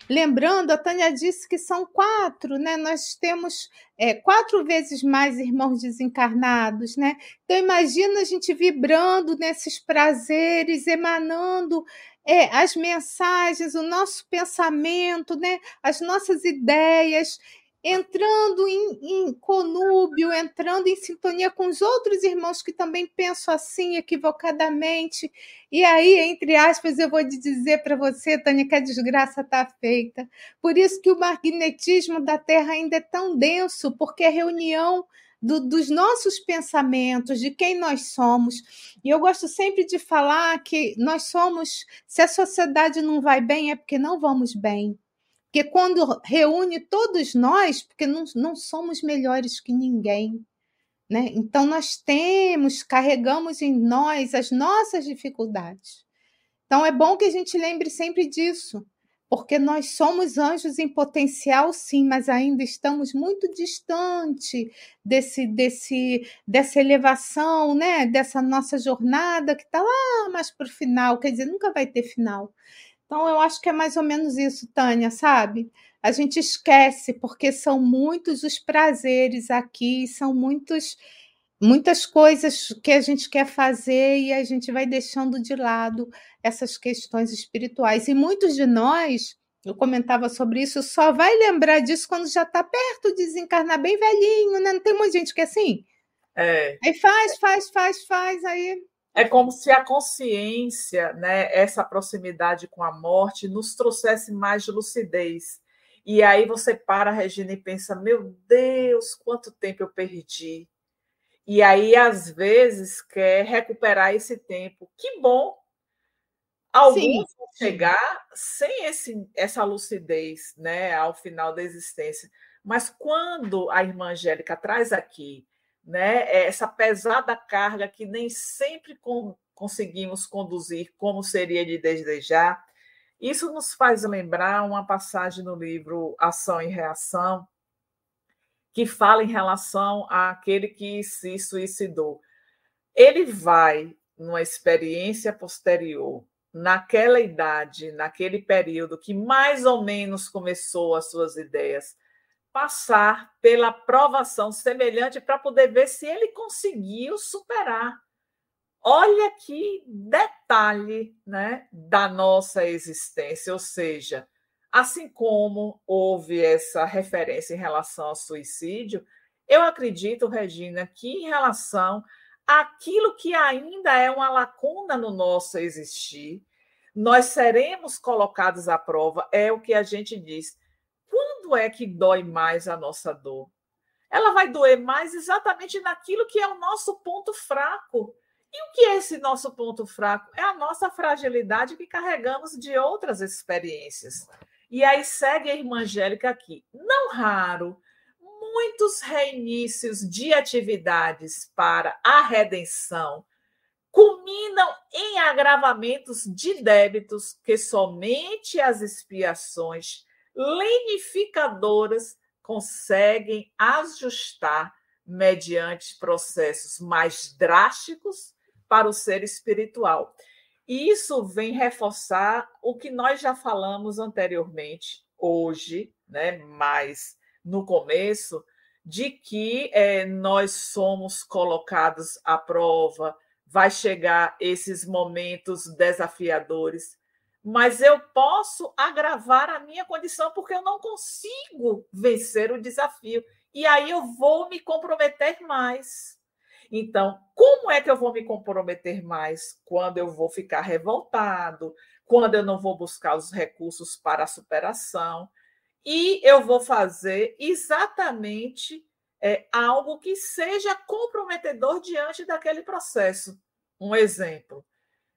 Lembrando, a Tânia disse que são quatro, né? Nós temos é, quatro vezes mais irmãos desencarnados, né? Então imagina a gente vibrando nesses prazeres, emanando é, as mensagens, o nosso pensamento, né? As nossas ideias entrando em, em, conúbio, entrando em sintonia com os outros irmãos que também pensam assim equivocadamente. E aí, entre aspas, eu vou dizer para você, Tânia, que a desgraça está feita. Por isso que o magnetismo da Terra ainda é tão denso, porque é reunião do, dos nossos pensamentos, de quem nós somos. E eu gosto sempre de falar que nós somos, se a sociedade não vai bem, é porque não vamos bem. Porque quando reúne todos nós, porque não, não somos melhores que ninguém. Né? Então, nós temos, carregamos em nós as nossas dificuldades. Então, é bom que a gente lembre sempre disso, porque nós somos anjos em potencial, sim, mas ainda estamos muito distante desse, desse, dessa elevação, né? dessa nossa jornada que está lá mais para o final, quer dizer, nunca vai ter final. Então, eu acho que é mais ou menos isso, Tânia, sabe? A gente esquece, porque são muitos os prazeres aqui, são muitos, muitas coisas que a gente quer fazer e a gente vai deixando de lado essas questões espirituais. E muitos de nós, eu comentava sobre isso, só vai lembrar disso quando já está perto de desencarnar bem velhinho, né? Não tem muita gente que é assim? É. Aí faz, faz, faz, faz, aí é como se a consciência, né, essa proximidade com a morte, nos trouxesse mais de lucidez. E aí você para, Regina, e pensa: meu Deus, quanto tempo eu perdi. E aí, às vezes, quer recuperar esse tempo. Que bom! Alguns vão chegar sem esse, essa lucidez né, ao final da existência. Mas quando a irmã Angélica traz aqui né? É essa pesada carga que nem sempre com, conseguimos conduzir como seria de desejar. Isso nos faz lembrar uma passagem no livro Ação e Reação, que fala em relação àquele que se suicidou. Ele vai numa experiência posterior, naquela idade, naquele período que mais ou menos começou as suas ideias, passar pela provação semelhante para poder ver se ele conseguiu superar. Olha que detalhe né, da nossa existência, ou seja, assim como houve essa referência em relação ao suicídio, eu acredito, Regina, que em relação àquilo que ainda é uma lacuna no nosso existir, nós seremos colocados à prova, é o que a gente diz. Quando é que dói mais a nossa dor? Ela vai doer mais exatamente naquilo que é o nosso ponto fraco. E o que é esse nosso ponto fraco? É a nossa fragilidade que carregamos de outras experiências. E aí segue a irmã Angélica aqui. Não raro, muitos reinícios de atividades para a redenção culminam em agravamentos de débitos que somente as expiações lenificadoras conseguem ajustar mediante processos mais drásticos para o ser espiritual. E isso vem reforçar o que nós já falamos anteriormente, hoje, né, mas no começo, de que é, nós somos colocados à prova, vai chegar esses momentos desafiadores, mas eu posso agravar a minha condição porque eu não consigo vencer o desafio. E aí eu vou me comprometer mais. Então, como é que eu vou me comprometer mais quando eu vou ficar revoltado, quando eu não vou buscar os recursos para a superação? E eu vou fazer exatamente é, algo que seja comprometedor diante daquele processo. Um exemplo,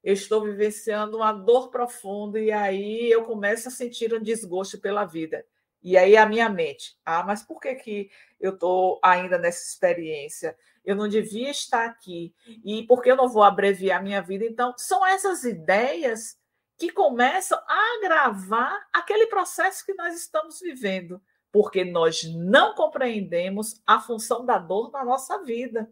eu estou vivenciando uma dor profunda e aí eu começo a sentir um desgosto pela vida. E aí a minha mente, ah, mas por que, que eu estou ainda nessa experiência? Eu não devia estar aqui. E por que eu não vou abreviar minha vida? Então, são essas ideias que começam a agravar aquele processo que nós estamos vivendo, porque nós não compreendemos a função da dor na nossa vida.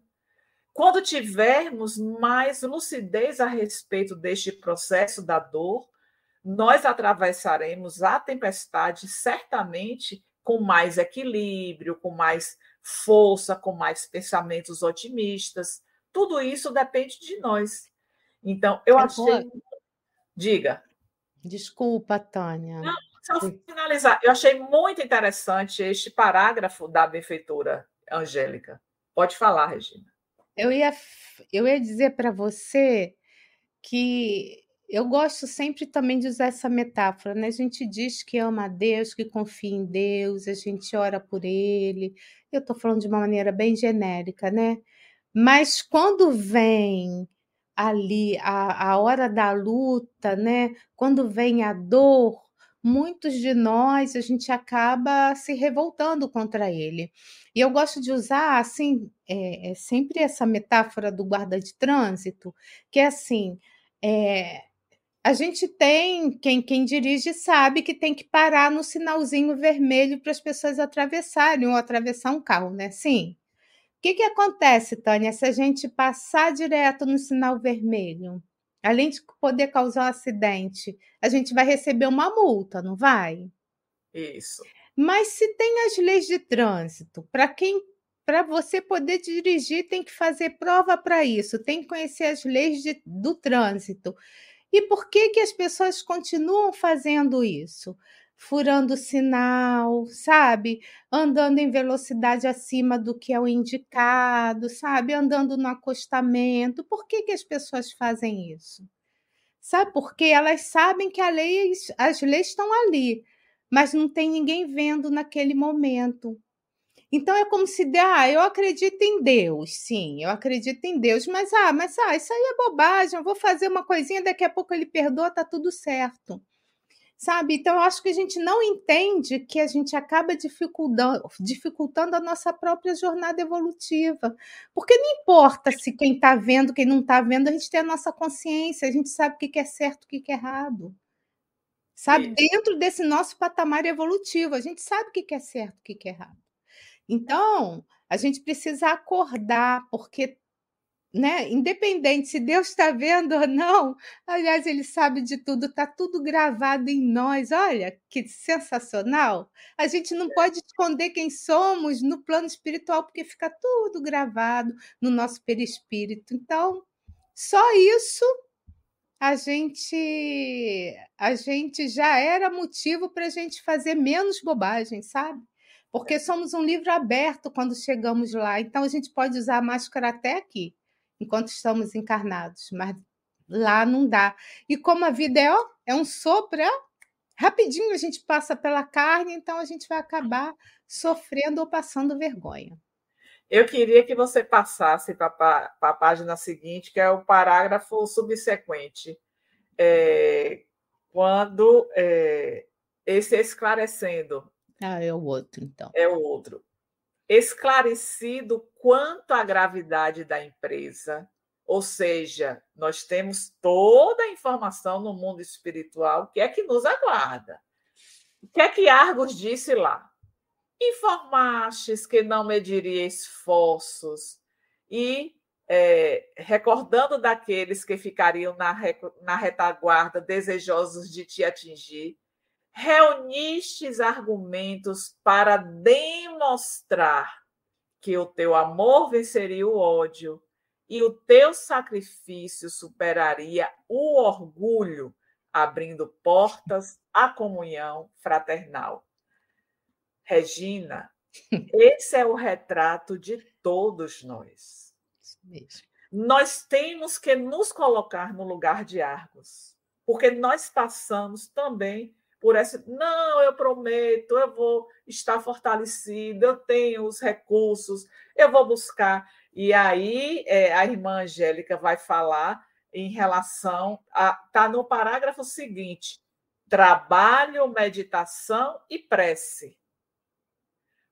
Quando tivermos mais lucidez a respeito deste processo da dor, nós atravessaremos a tempestade certamente com mais equilíbrio, com mais força, com mais pensamentos otimistas. Tudo isso depende de nós. Então, eu achei. Diga. Desculpa, Tânia. Não, só finalizar. Eu achei muito interessante este parágrafo da benfeitora Angélica. Pode falar, Regina. Eu ia, eu ia dizer para você que eu gosto sempre também de usar essa metáfora, né? A gente diz que ama a Deus, que confia em Deus, a gente ora por Ele. Eu estou falando de uma maneira bem genérica, né? Mas quando vem ali a, a hora da luta, né? Quando vem a dor, muitos de nós a gente acaba se revoltando contra ele. E eu gosto de usar assim, é, é sempre essa metáfora do guarda de trânsito, que é assim. É, a gente tem, quem, quem dirige sabe que tem que parar no sinalzinho vermelho para as pessoas atravessarem ou atravessar um carro, né? Sim. O que, que acontece, Tânia, se a gente passar direto no sinal vermelho? Além de poder causar um acidente, a gente vai receber uma multa, não vai? Isso. Mas se tem as leis de trânsito, para quem para você poder dirigir, tem que fazer prova para isso, tem que conhecer as leis de, do trânsito. E por que, que as pessoas continuam fazendo isso? Furando sinal, sabe? Andando em velocidade acima do que é o indicado, sabe? Andando no acostamento. Por que, que as pessoas fazem isso? Sabe? Porque elas sabem que lei, as leis estão ali, mas não tem ninguém vendo naquele momento. Então é como se, ah, eu acredito em Deus, sim, eu acredito em Deus, mas ah, mas ah, isso aí é bobagem, eu vou fazer uma coisinha, daqui a pouco ele perdoa, tá tudo certo. Sabe? Então eu acho que a gente não entende que a gente acaba dificultando, dificultando a nossa própria jornada evolutiva. Porque não importa se quem está vendo, quem não está vendo, a gente tem a nossa consciência, a gente sabe o que é certo, o que é errado. Sabe? Dentro desse nosso patamar evolutivo, a gente sabe o que é certo, o que é errado. Então, a gente precisa acordar, porque, né, independente se Deus está vendo ou não, aliás, Ele sabe de tudo, está tudo gravado em nós. Olha que sensacional! A gente não pode esconder quem somos no plano espiritual, porque fica tudo gravado no nosso perispírito. Então, só isso a gente a gente já era motivo para a gente fazer menos bobagem, sabe? Porque somos um livro aberto quando chegamos lá. Então, a gente pode usar a máscara até aqui, enquanto estamos encarnados. Mas Lá não dá. E como a vida é, ó, é um sopro, rapidinho a gente passa pela carne, então a gente vai acabar sofrendo ou passando vergonha. Eu queria que você passasse para a página seguinte, que é o parágrafo subsequente. É, quando é, esse esclarecendo. Ah, é o outro, então. É o outro. Esclarecido quanto à gravidade da empresa, ou seja, nós temos toda a informação no mundo espiritual, que é que nos aguarda. O que é que Argos disse lá? Informastes que não mediria esforços e é, recordando daqueles que ficariam na, na retaguarda desejosos de te atingir, reunistes argumentos para demonstrar que o teu amor venceria o ódio e o teu sacrifício superaria o orgulho, abrindo portas à comunhão fraternal. Regina, esse é o retrato de todos nós. Nós temos que nos colocar no lugar de Argos, porque nós passamos também por essa. Não, eu prometo, eu vou estar fortalecido, eu tenho os recursos, eu vou buscar. E aí é, a irmã Angélica vai falar em relação a. Está no parágrafo seguinte: trabalho, meditação e prece.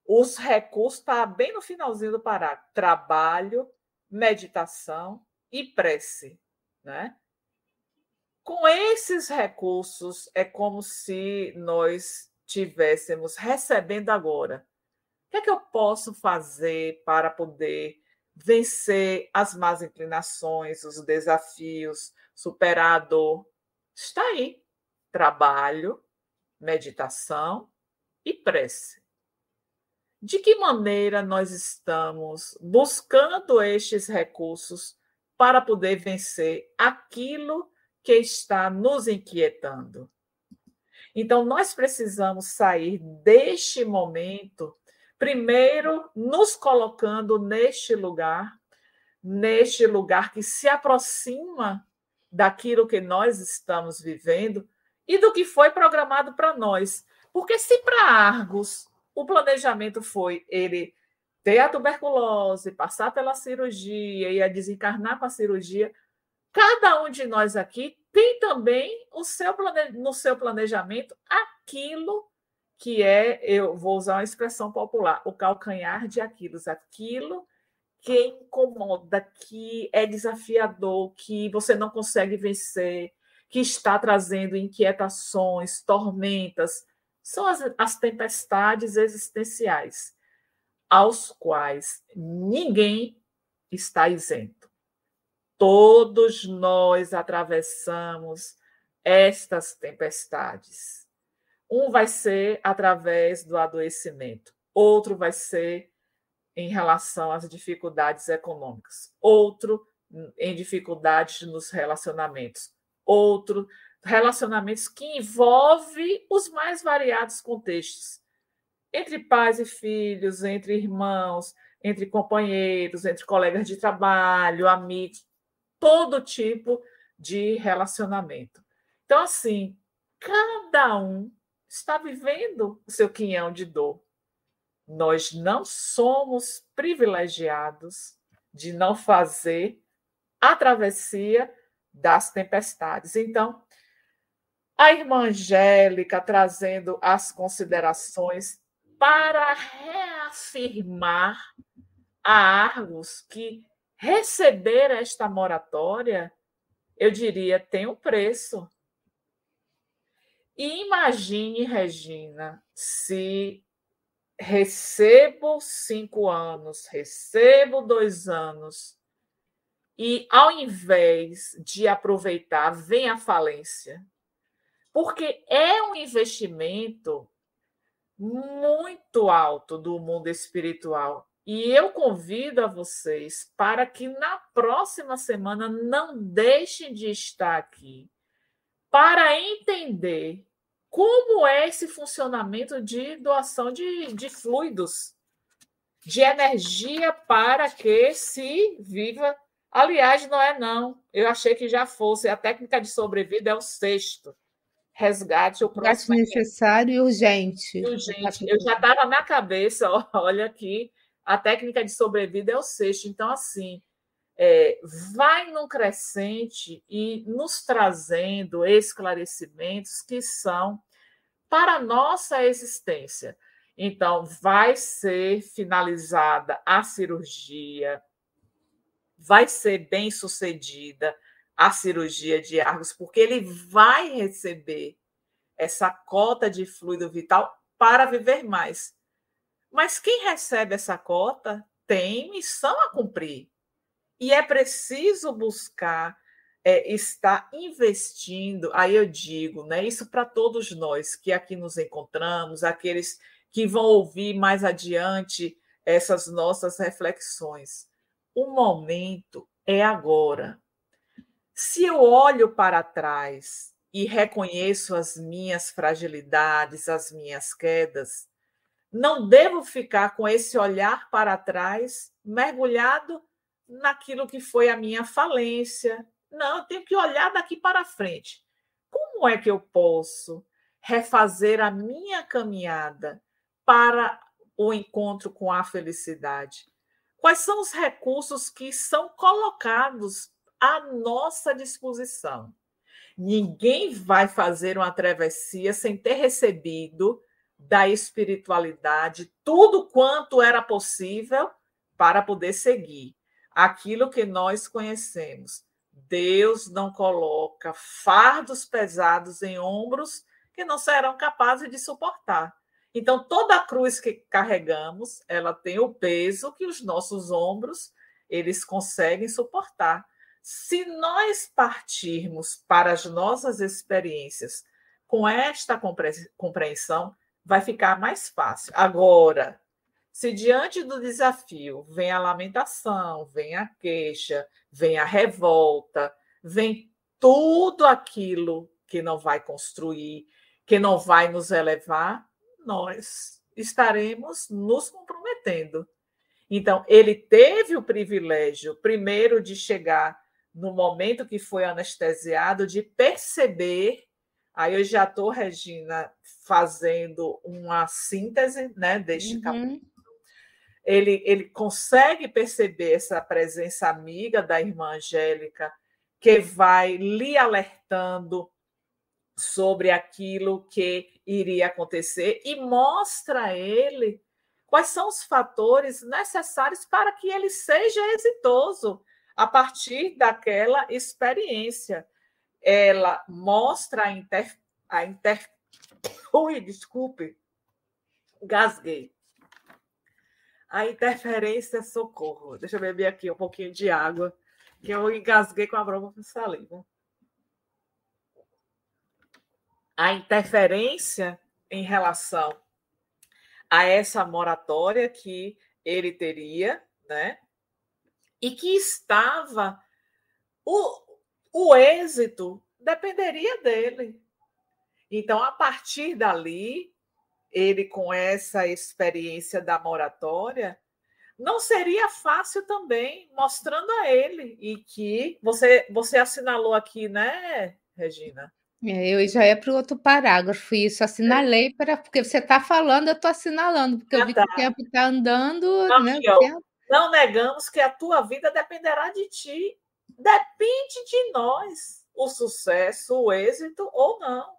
Os recursos está bem no finalzinho do parágrafo. Trabalho, meditação e prece, né? Com esses recursos é como se nós tivéssemos recebendo agora. O que é que eu posso fazer para poder vencer as más inclinações, os desafios, superar a dor? Está aí. Trabalho, meditação e prece. De que maneira nós estamos buscando estes recursos para poder vencer aquilo que está nos inquietando? Então, nós precisamos sair deste momento, primeiro nos colocando neste lugar, neste lugar que se aproxima daquilo que nós estamos vivendo e do que foi programado para nós. Porque se para Argos o planejamento foi ele ter a tuberculose, passar pela cirurgia e a desencarnar com a cirurgia. Cada um de nós aqui tem também o seu no seu planejamento aquilo que é, eu vou usar uma expressão popular, o calcanhar de Aquiles, aquilo que incomoda, que é desafiador, que você não consegue vencer, que está trazendo inquietações, tormentas, são as, as tempestades existenciais, aos quais ninguém está isento. Todos nós atravessamos estas tempestades. Um vai ser através do adoecimento, outro vai ser em relação às dificuldades econômicas, outro em dificuldades nos relacionamentos, outro relacionamentos que envolvem os mais variados contextos, entre pais e filhos, entre irmãos, entre companheiros, entre colegas de trabalho, amigos, todo tipo de relacionamento. Então, assim, cada um está vivendo o seu quinhão de dor. Nós não somos privilegiados de não fazer a travessia das tempestades. Então, a irmã Angélica trazendo as considerações para reafirmar a Argos que receber esta moratória, eu diria, tem um preço. E imagine, Regina, se recebo cinco anos, recebo dois anos, e ao invés de aproveitar, vem a falência porque é um investimento muito alto do mundo espiritual. E eu convido a vocês para que na próxima semana não deixem de estar aqui para entender como é esse funcionamento de doação de, de fluidos, de energia para que se viva Aliás, não é não. Eu achei que já fosse. A técnica de sobrevida é o sexto. Resgate o próximo. Resgate necessário e urgente. urgente. Eu já estava na cabeça, olha aqui, a técnica de sobrevida é o sexto. Então, assim, é, vai num crescente e nos trazendo esclarecimentos que são para a nossa existência. Então, vai ser finalizada a cirurgia, vai ser bem sucedida a cirurgia de Argos, porque ele vai receber essa cota de fluido vital para viver mais. Mas quem recebe essa cota tem missão a cumprir. E é preciso buscar é, estar investindo, aí eu digo, né, isso para todos nós que aqui nos encontramos, aqueles que vão ouvir mais adiante essas nossas reflexões. O momento é agora. Se eu olho para trás e reconheço as minhas fragilidades, as minhas quedas, não devo ficar com esse olhar para trás mergulhado naquilo que foi a minha falência. Não, eu tenho que olhar daqui para frente. Como é que eu posso refazer a minha caminhada para o encontro com a felicidade? Quais são os recursos que são colocados à nossa disposição? Ninguém vai fazer uma travessia sem ter recebido da espiritualidade tudo quanto era possível para poder seguir aquilo que nós conhecemos. Deus não coloca fardos pesados em ombros que não serão capazes de suportar. Então, toda a cruz que carregamos, ela tem o peso que os nossos ombros eles conseguem suportar. Se nós partirmos para as nossas experiências com esta compreensão, vai ficar mais fácil. Agora, se diante do desafio vem a lamentação, vem a queixa, vem a revolta, vem tudo aquilo que não vai construir, que não vai nos elevar, nós estaremos nos comprometendo. Então, ele teve o privilégio, primeiro, de chegar no momento que foi anestesiado, de perceber. Aí eu já estou, Regina, fazendo uma síntese né, deste uhum. capítulo. Ele, ele consegue perceber essa presença amiga da irmã Angélica, que vai lhe alertando sobre aquilo que iria acontecer e mostra a ele quais são os fatores necessários para que ele seja exitoso a partir daquela experiência. Ela mostra a inter... A inter... Ui, desculpe, gasguei. A interferência socorro. Deixa eu beber aqui um pouquinho de água, que eu engasguei com a prova de saliva. a interferência em relação a essa moratória que ele teria, né? E que estava o, o êxito dependeria dele. Então, a partir dali, ele com essa experiência da moratória, não seria fácil também, mostrando a ele e que você você assinalou aqui, né, Regina? É, eu já ia para o outro parágrafo, isso assinalei para porque você está falando, eu estou assinalando, porque eu vi que o tá. tempo está andando, Não, né? não negamos que a tua vida dependerá de ti. Depende de nós o sucesso, o êxito ou não.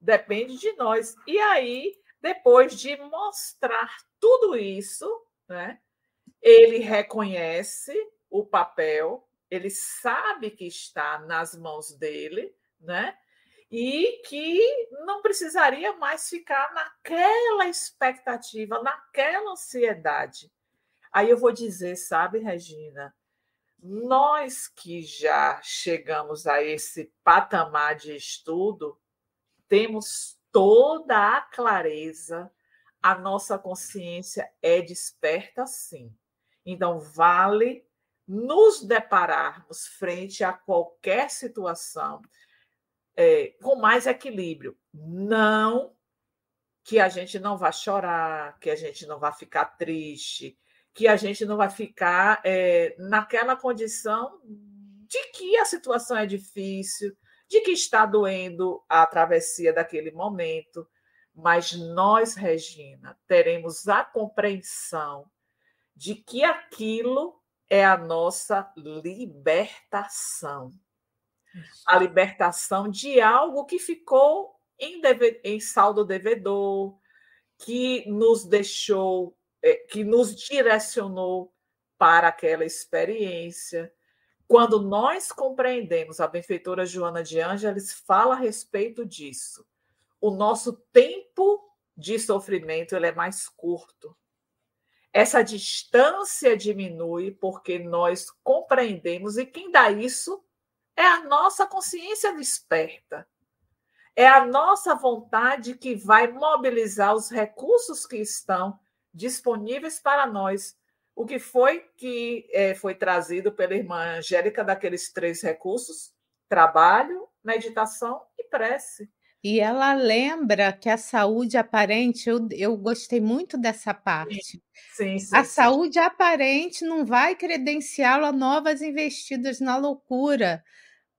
Depende de nós. E aí, depois de mostrar tudo isso, né, ele reconhece o papel, ele sabe que está nas mãos dele, né? e que não precisaria mais ficar naquela expectativa, naquela ansiedade. Aí eu vou dizer, sabe, Regina, nós que já chegamos a esse patamar de estudo, temos toda a clareza, a nossa consciência é desperta sim. Então, vale nos depararmos frente a qualquer situação é, com mais equilíbrio. Não que a gente não vá chorar, que a gente não vá ficar triste, que a gente não vai ficar é, naquela condição de que a situação é difícil, de que está doendo a travessia daquele momento, mas nós, Regina, teremos a compreensão de que aquilo é a nossa libertação. A libertação de algo que ficou em, deve, em saldo devedor, que nos deixou, que nos direcionou para aquela experiência. Quando nós compreendemos, a benfeitora Joana de Ângeles fala a respeito disso. O nosso tempo de sofrimento ele é mais curto. Essa distância diminui porque nós compreendemos, e quem dá isso é a nossa consciência desperta. É a nossa vontade que vai mobilizar os recursos que estão disponíveis para nós. O que foi que é, foi trazido pela irmã Angélica daqueles três recursos? Trabalho, meditação e prece. E ela lembra que a saúde aparente, eu, eu gostei muito dessa parte. Sim, sim, a sim. saúde aparente não vai credenciá-lo a novas investidas na loucura,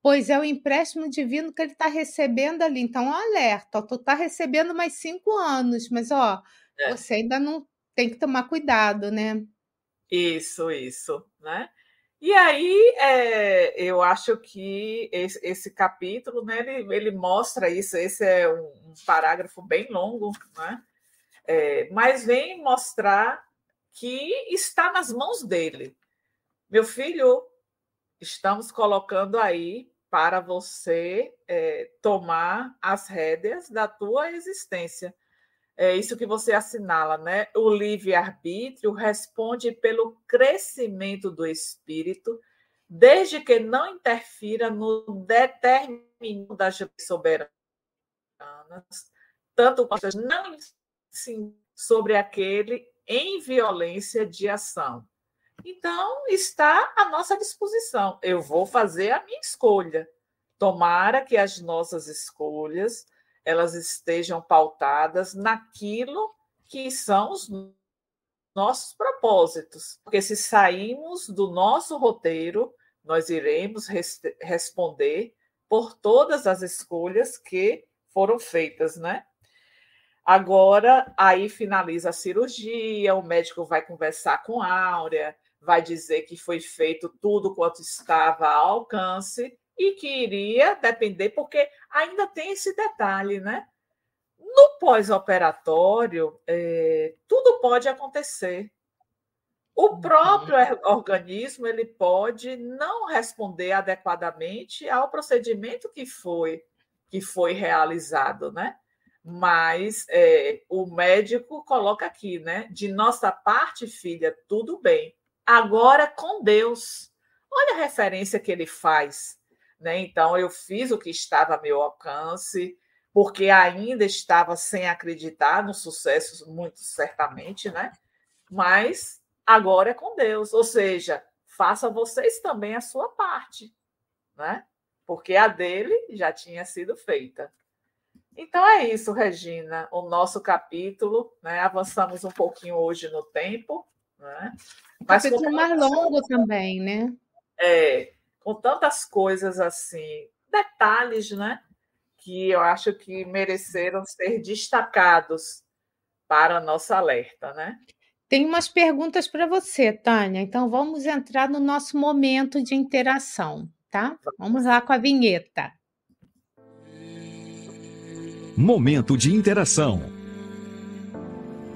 pois é o empréstimo divino que ele está recebendo ali. Então, alerta, ó, tu está recebendo mais cinco anos, mas ó, é. você ainda não tem que tomar cuidado, né? Isso, isso, né? E aí, é, eu acho que esse, esse, capítulo, né, ele, ele mostra isso. Esse é um, um parágrafo bem longo, né? É, mas vem mostrar que está nas mãos dele. Meu filho, estamos colocando aí para você é, tomar as rédeas da tua existência é isso que você assinala, né? O livre-arbítrio responde pelo crescimento do espírito, desde que não interfira no determinado das soberanas, tanto quanto não sim, sobre aquele em violência de ação. Então, está à nossa disposição. Eu vou fazer a minha escolha. Tomara que as nossas escolhas elas estejam pautadas naquilo que são os nossos propósitos. Porque se sairmos do nosso roteiro, nós iremos res responder por todas as escolhas que foram feitas, né? Agora, aí finaliza a cirurgia, o médico vai conversar com a Áurea, vai dizer que foi feito tudo quanto estava ao alcance, e que iria depender, porque ainda tem esse detalhe, né? No pós-operatório, é, tudo pode acontecer. O uhum. próprio organismo ele pode não responder adequadamente ao procedimento que foi que foi realizado, né? Mas é, o médico coloca aqui, né? De nossa parte, filha, tudo bem. Agora com Deus. Olha a referência que ele faz né? Então, eu fiz o que estava a meu alcance, porque ainda estava sem acreditar no sucesso, muito certamente, né? mas agora é com Deus. Ou seja, faça vocês também a sua parte, né? porque a dele já tinha sido feita. Então é isso, Regina, o nosso capítulo, né? Avançamos um pouquinho hoje no tempo, né? Mas capítulo mais longo também, né? É, com tantas coisas assim, detalhes, né? Que eu acho que mereceram ser destacados para nosso alerta, né? Tem umas perguntas para você, Tânia. Então vamos entrar no nosso momento de interação, tá? Vamos lá com a vinheta. Momento de interação.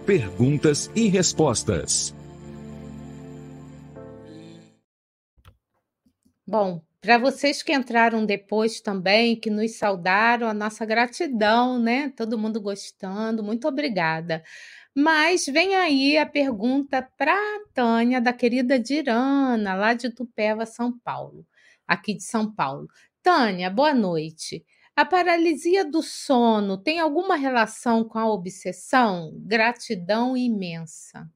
Perguntas e respostas. Bom, para vocês que entraram depois também, que nos saudaram, a nossa gratidão, né? Todo mundo gostando, muito obrigada. Mas vem aí a pergunta para Tânia, da querida Dirana, lá de Tupéva, São Paulo, aqui de São Paulo. Tânia, boa noite. A paralisia do sono tem alguma relação com a obsessão? Gratidão imensa.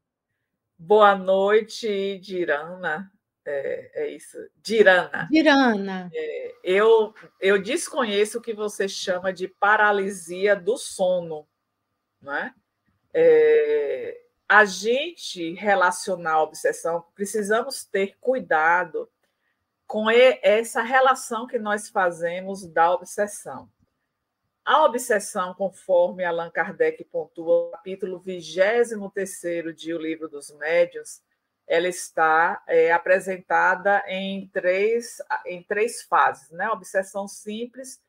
Boa noite, Dirana é, é isso, Dirana. Dirana. É, eu, eu desconheço o que você chama de paralisia do sono, não é? é a gente relacionar a obsessão, precisamos ter cuidado com essa relação que nós fazemos da obsessão. A obsessão, conforme Allan Kardec pontua, no capítulo 23 de O Livro dos Médiuns, ela está é, apresentada em três, em três fases. Né? Obsessão simples,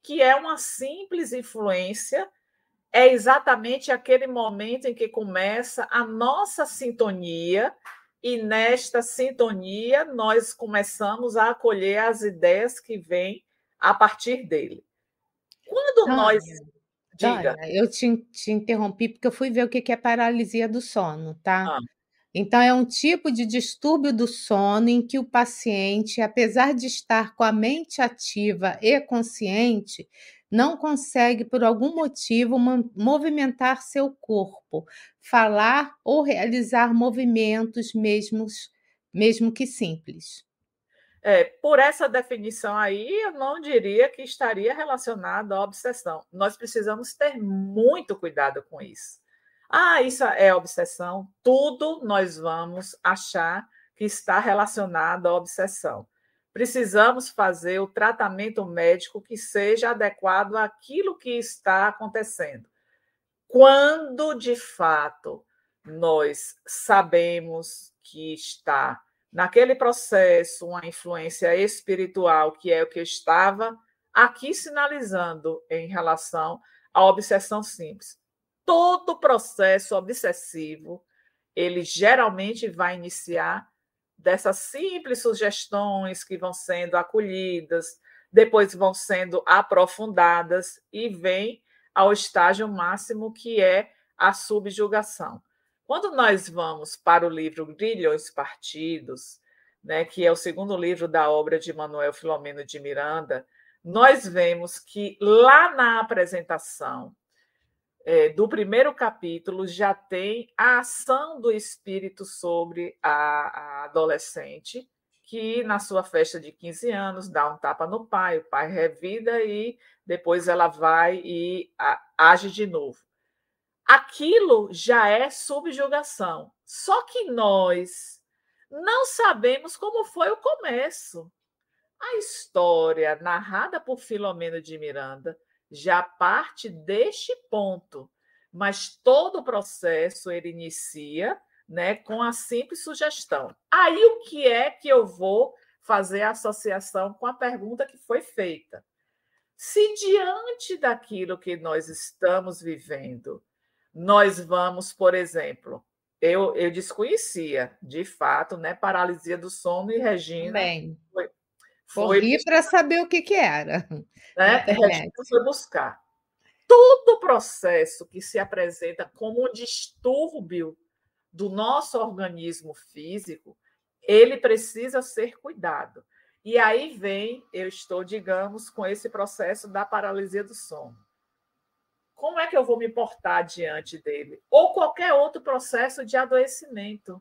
que é uma simples influência, é exatamente aquele momento em que começa a nossa sintonia e nesta sintonia nós começamos a acolher as ideias que vêm a partir dele. Quando nós. Diga. Eu te, te, interrompi porque eu fui ver o que é paralisia do sono, tá? Ah. Então, é um tipo de distúrbio do sono em que o paciente, apesar de estar com a mente ativa e consciente, não consegue, por algum motivo, movimentar seu corpo, falar ou realizar movimentos, mesmo, mesmo que simples. É, por essa definição aí, eu não diria que estaria relacionado à obsessão. Nós precisamos ter muito cuidado com isso. Ah, isso é obsessão. Tudo nós vamos achar que está relacionado à obsessão precisamos fazer o tratamento médico que seja adequado àquilo que está acontecendo. Quando, de fato, nós sabemos que está naquele processo uma influência espiritual, que é o que eu estava aqui sinalizando em relação à obsessão simples. Todo processo obsessivo, ele geralmente vai iniciar dessas simples sugestões que vão sendo acolhidas, depois vão sendo aprofundadas e vem ao estágio máximo que é a subjugação. Quando nós vamos para o livro Grilhões Partidos, né, que é o segundo livro da obra de Manuel Filomeno de Miranda, nós vemos que lá na apresentação é, do primeiro capítulo já tem a ação do espírito sobre a, a, adolescente, que na sua festa de 15 anos dá um tapa no pai, o pai revida e depois ela vai e a, age de novo. Aquilo já é subjugação. Só que nós não sabemos como foi o começo. A história narrada por Filomeno de Miranda já parte deste ponto, mas todo o processo ele inicia né, com a simples sugestão. Aí o que é que eu vou fazer a associação com a pergunta que foi feita? Se diante daquilo que nós estamos vivendo, nós vamos, por exemplo, eu, eu desconhecia, de fato, né, paralisia do sono e Regina Bem. foi, Corri para saber o que, que era. Né? foi buscar. Todo processo que se apresenta como um distúrbio do nosso organismo físico, ele precisa ser cuidado. E aí vem, eu estou, digamos, com esse processo da paralisia do sono. Como é que eu vou me portar diante dele? Ou qualquer outro processo de adoecimento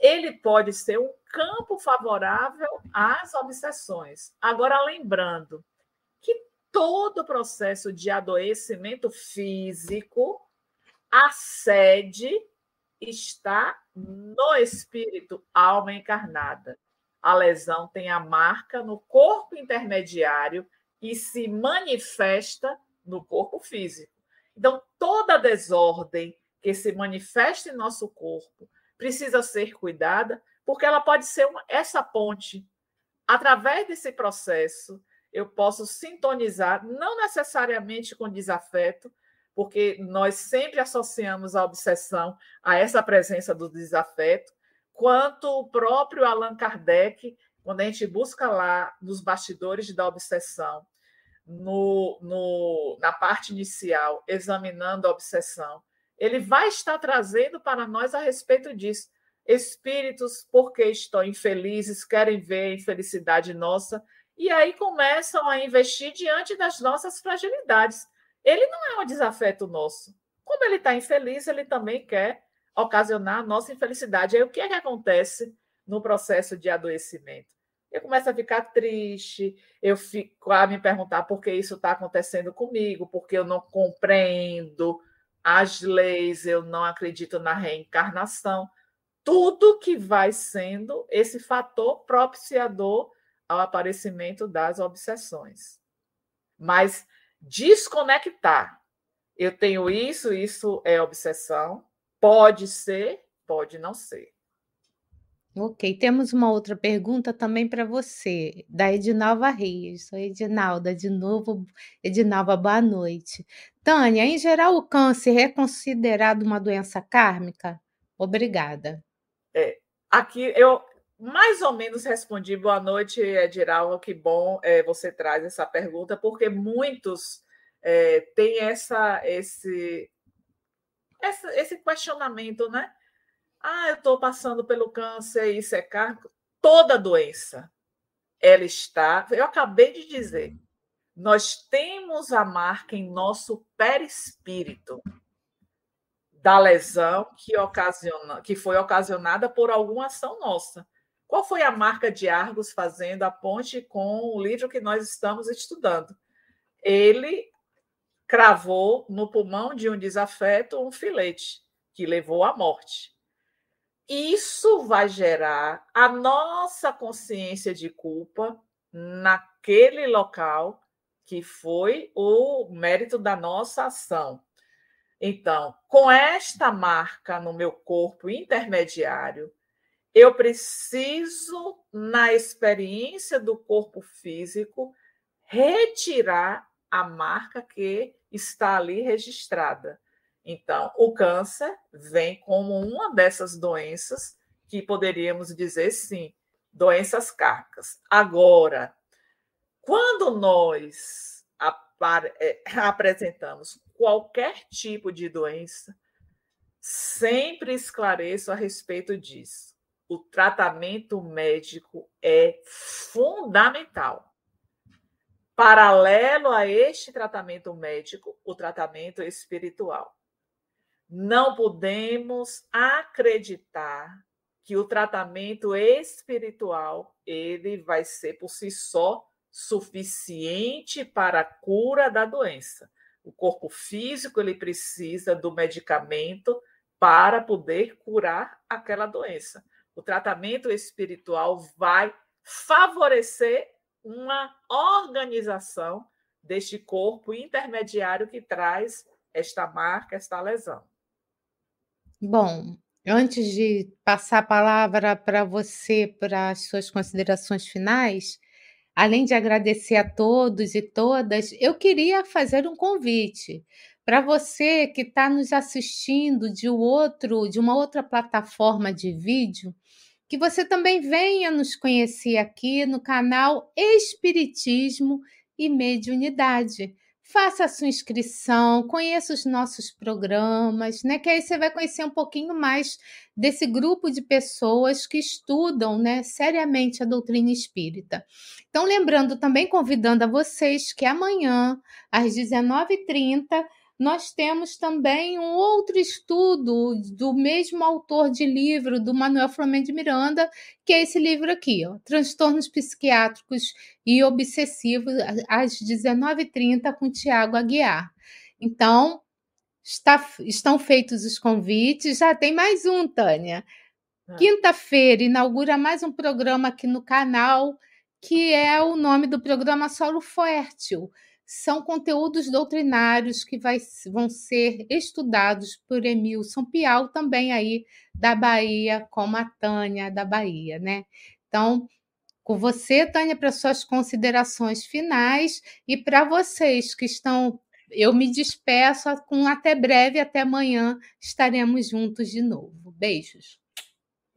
ele pode ser um campo favorável às obsessões. Agora, lembrando que todo processo de adoecimento físico, a sede está no espírito, alma encarnada. A lesão tem a marca no corpo intermediário e se manifesta no corpo físico. Então, toda desordem que se manifesta em nosso corpo, precisa ser cuidada, porque ela pode ser uma, essa ponte. Através desse processo, eu posso sintonizar, não necessariamente com desafeto, porque nós sempre associamos a obsessão a essa presença do desafeto, quanto o próprio Allan Kardec, quando a gente busca lá nos bastidores da obsessão, no, no, na parte inicial, examinando a obsessão, ele vai estar trazendo para nós a respeito disso. Espíritos, porque estão infelizes, querem ver a infelicidade nossa, e aí começam a investir diante das nossas fragilidades. Ele não é um desafeto nosso. Como ele está infeliz, ele também quer ocasionar a nossa infelicidade. Aí o que é que acontece no processo de adoecimento? Eu começo a ficar triste, eu fico a me perguntar por que isso está acontecendo comigo, porque eu não compreendo, as leis, eu não acredito na reencarnação. Tudo que vai sendo esse fator propiciador ao aparecimento das obsessões. Mas desconectar. Eu tenho isso, isso é obsessão. Pode ser, pode não ser. Ok, temos uma outra pergunta também para você, da Edinalva Reis. Sou Edinalda, de novo. Edinalva, boa noite. Tânia, em geral, o câncer é considerado uma doença kármica? Obrigada. É, aqui eu mais ou menos respondi. Boa noite, Edinalva. Que bom é, você traz essa pergunta, porque muitos é, têm essa, esse, essa, esse questionamento, né? Ah, eu estou passando pelo câncer, isso é cargo. Toda doença, ela está. Eu acabei de dizer, nós temos a marca em nosso perispírito da lesão que, ocasiona, que foi ocasionada por alguma ação nossa. Qual foi a marca de Argos fazendo a ponte com o livro que nós estamos estudando? Ele cravou no pulmão de um desafeto um filete que levou à morte. Isso vai gerar a nossa consciência de culpa naquele local que foi o mérito da nossa ação. Então, com esta marca no meu corpo intermediário, eu preciso, na experiência do corpo físico, retirar a marca que está ali registrada. Então, o câncer vem como uma dessas doenças que poderíamos dizer sim, doenças cárnicas. Agora, quando nós é, apresentamos qualquer tipo de doença, sempre esclareço a respeito disso. O tratamento médico é fundamental. Paralelo a este tratamento médico, o tratamento espiritual. Não podemos acreditar que o tratamento espiritual ele vai ser por si só suficiente para a cura da doença. O corpo físico ele precisa do medicamento para poder curar aquela doença. O tratamento espiritual vai favorecer uma organização deste corpo intermediário que traz esta marca, esta lesão. Bom, antes de passar a palavra para você, para as suas considerações finais, além de agradecer a todos e todas, eu queria fazer um convite para você que está nos assistindo de outro, de uma outra plataforma de vídeo, que você também venha nos conhecer aqui no canal Espiritismo e Mediunidade faça a sua inscrição, conheça os nossos programas, né? Que aí você vai conhecer um pouquinho mais desse grupo de pessoas que estudam, né, seriamente a doutrina espírita. Então, lembrando também, convidando a vocês que amanhã, às 19h30, nós temos também um outro estudo do mesmo autor de livro, do Manuel Flamengo de Miranda, que é esse livro aqui, ó, Transtornos Psiquiátricos e Obsessivos, às 19h30, com Tiago Aguiar. Então, está, estão feitos os convites, já tem mais um, Tânia. Ah. Quinta-feira inaugura mais um programa aqui no canal, que é o nome do programa Solo Fértil são conteúdos doutrinários que vai, vão ser estudados por Emilson Pial, também aí da Bahia, como a Tânia da Bahia, né? Então, com você, Tânia, para suas considerações finais e para vocês que estão. Eu me despeço com até breve, até amanhã estaremos juntos de novo. Beijos.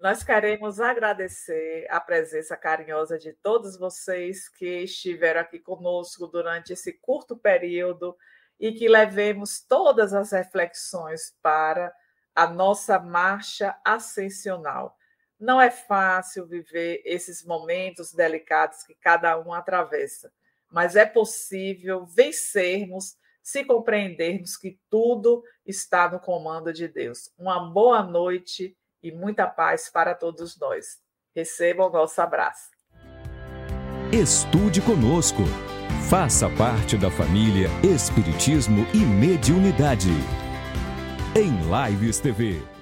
Nós queremos agradecer a presença carinhosa de todos vocês que estiveram aqui conosco durante esse curto período e que levemos todas as reflexões para a nossa marcha ascensional. Não é fácil viver esses momentos delicados que cada um atravessa, mas é possível vencermos se compreendermos que tudo está no comando de Deus. Uma boa noite e muita paz para todos nós. Recebam o nosso abraço. Estude conosco. Faça parte da família Espiritismo e Mediunidade. em Lives TV.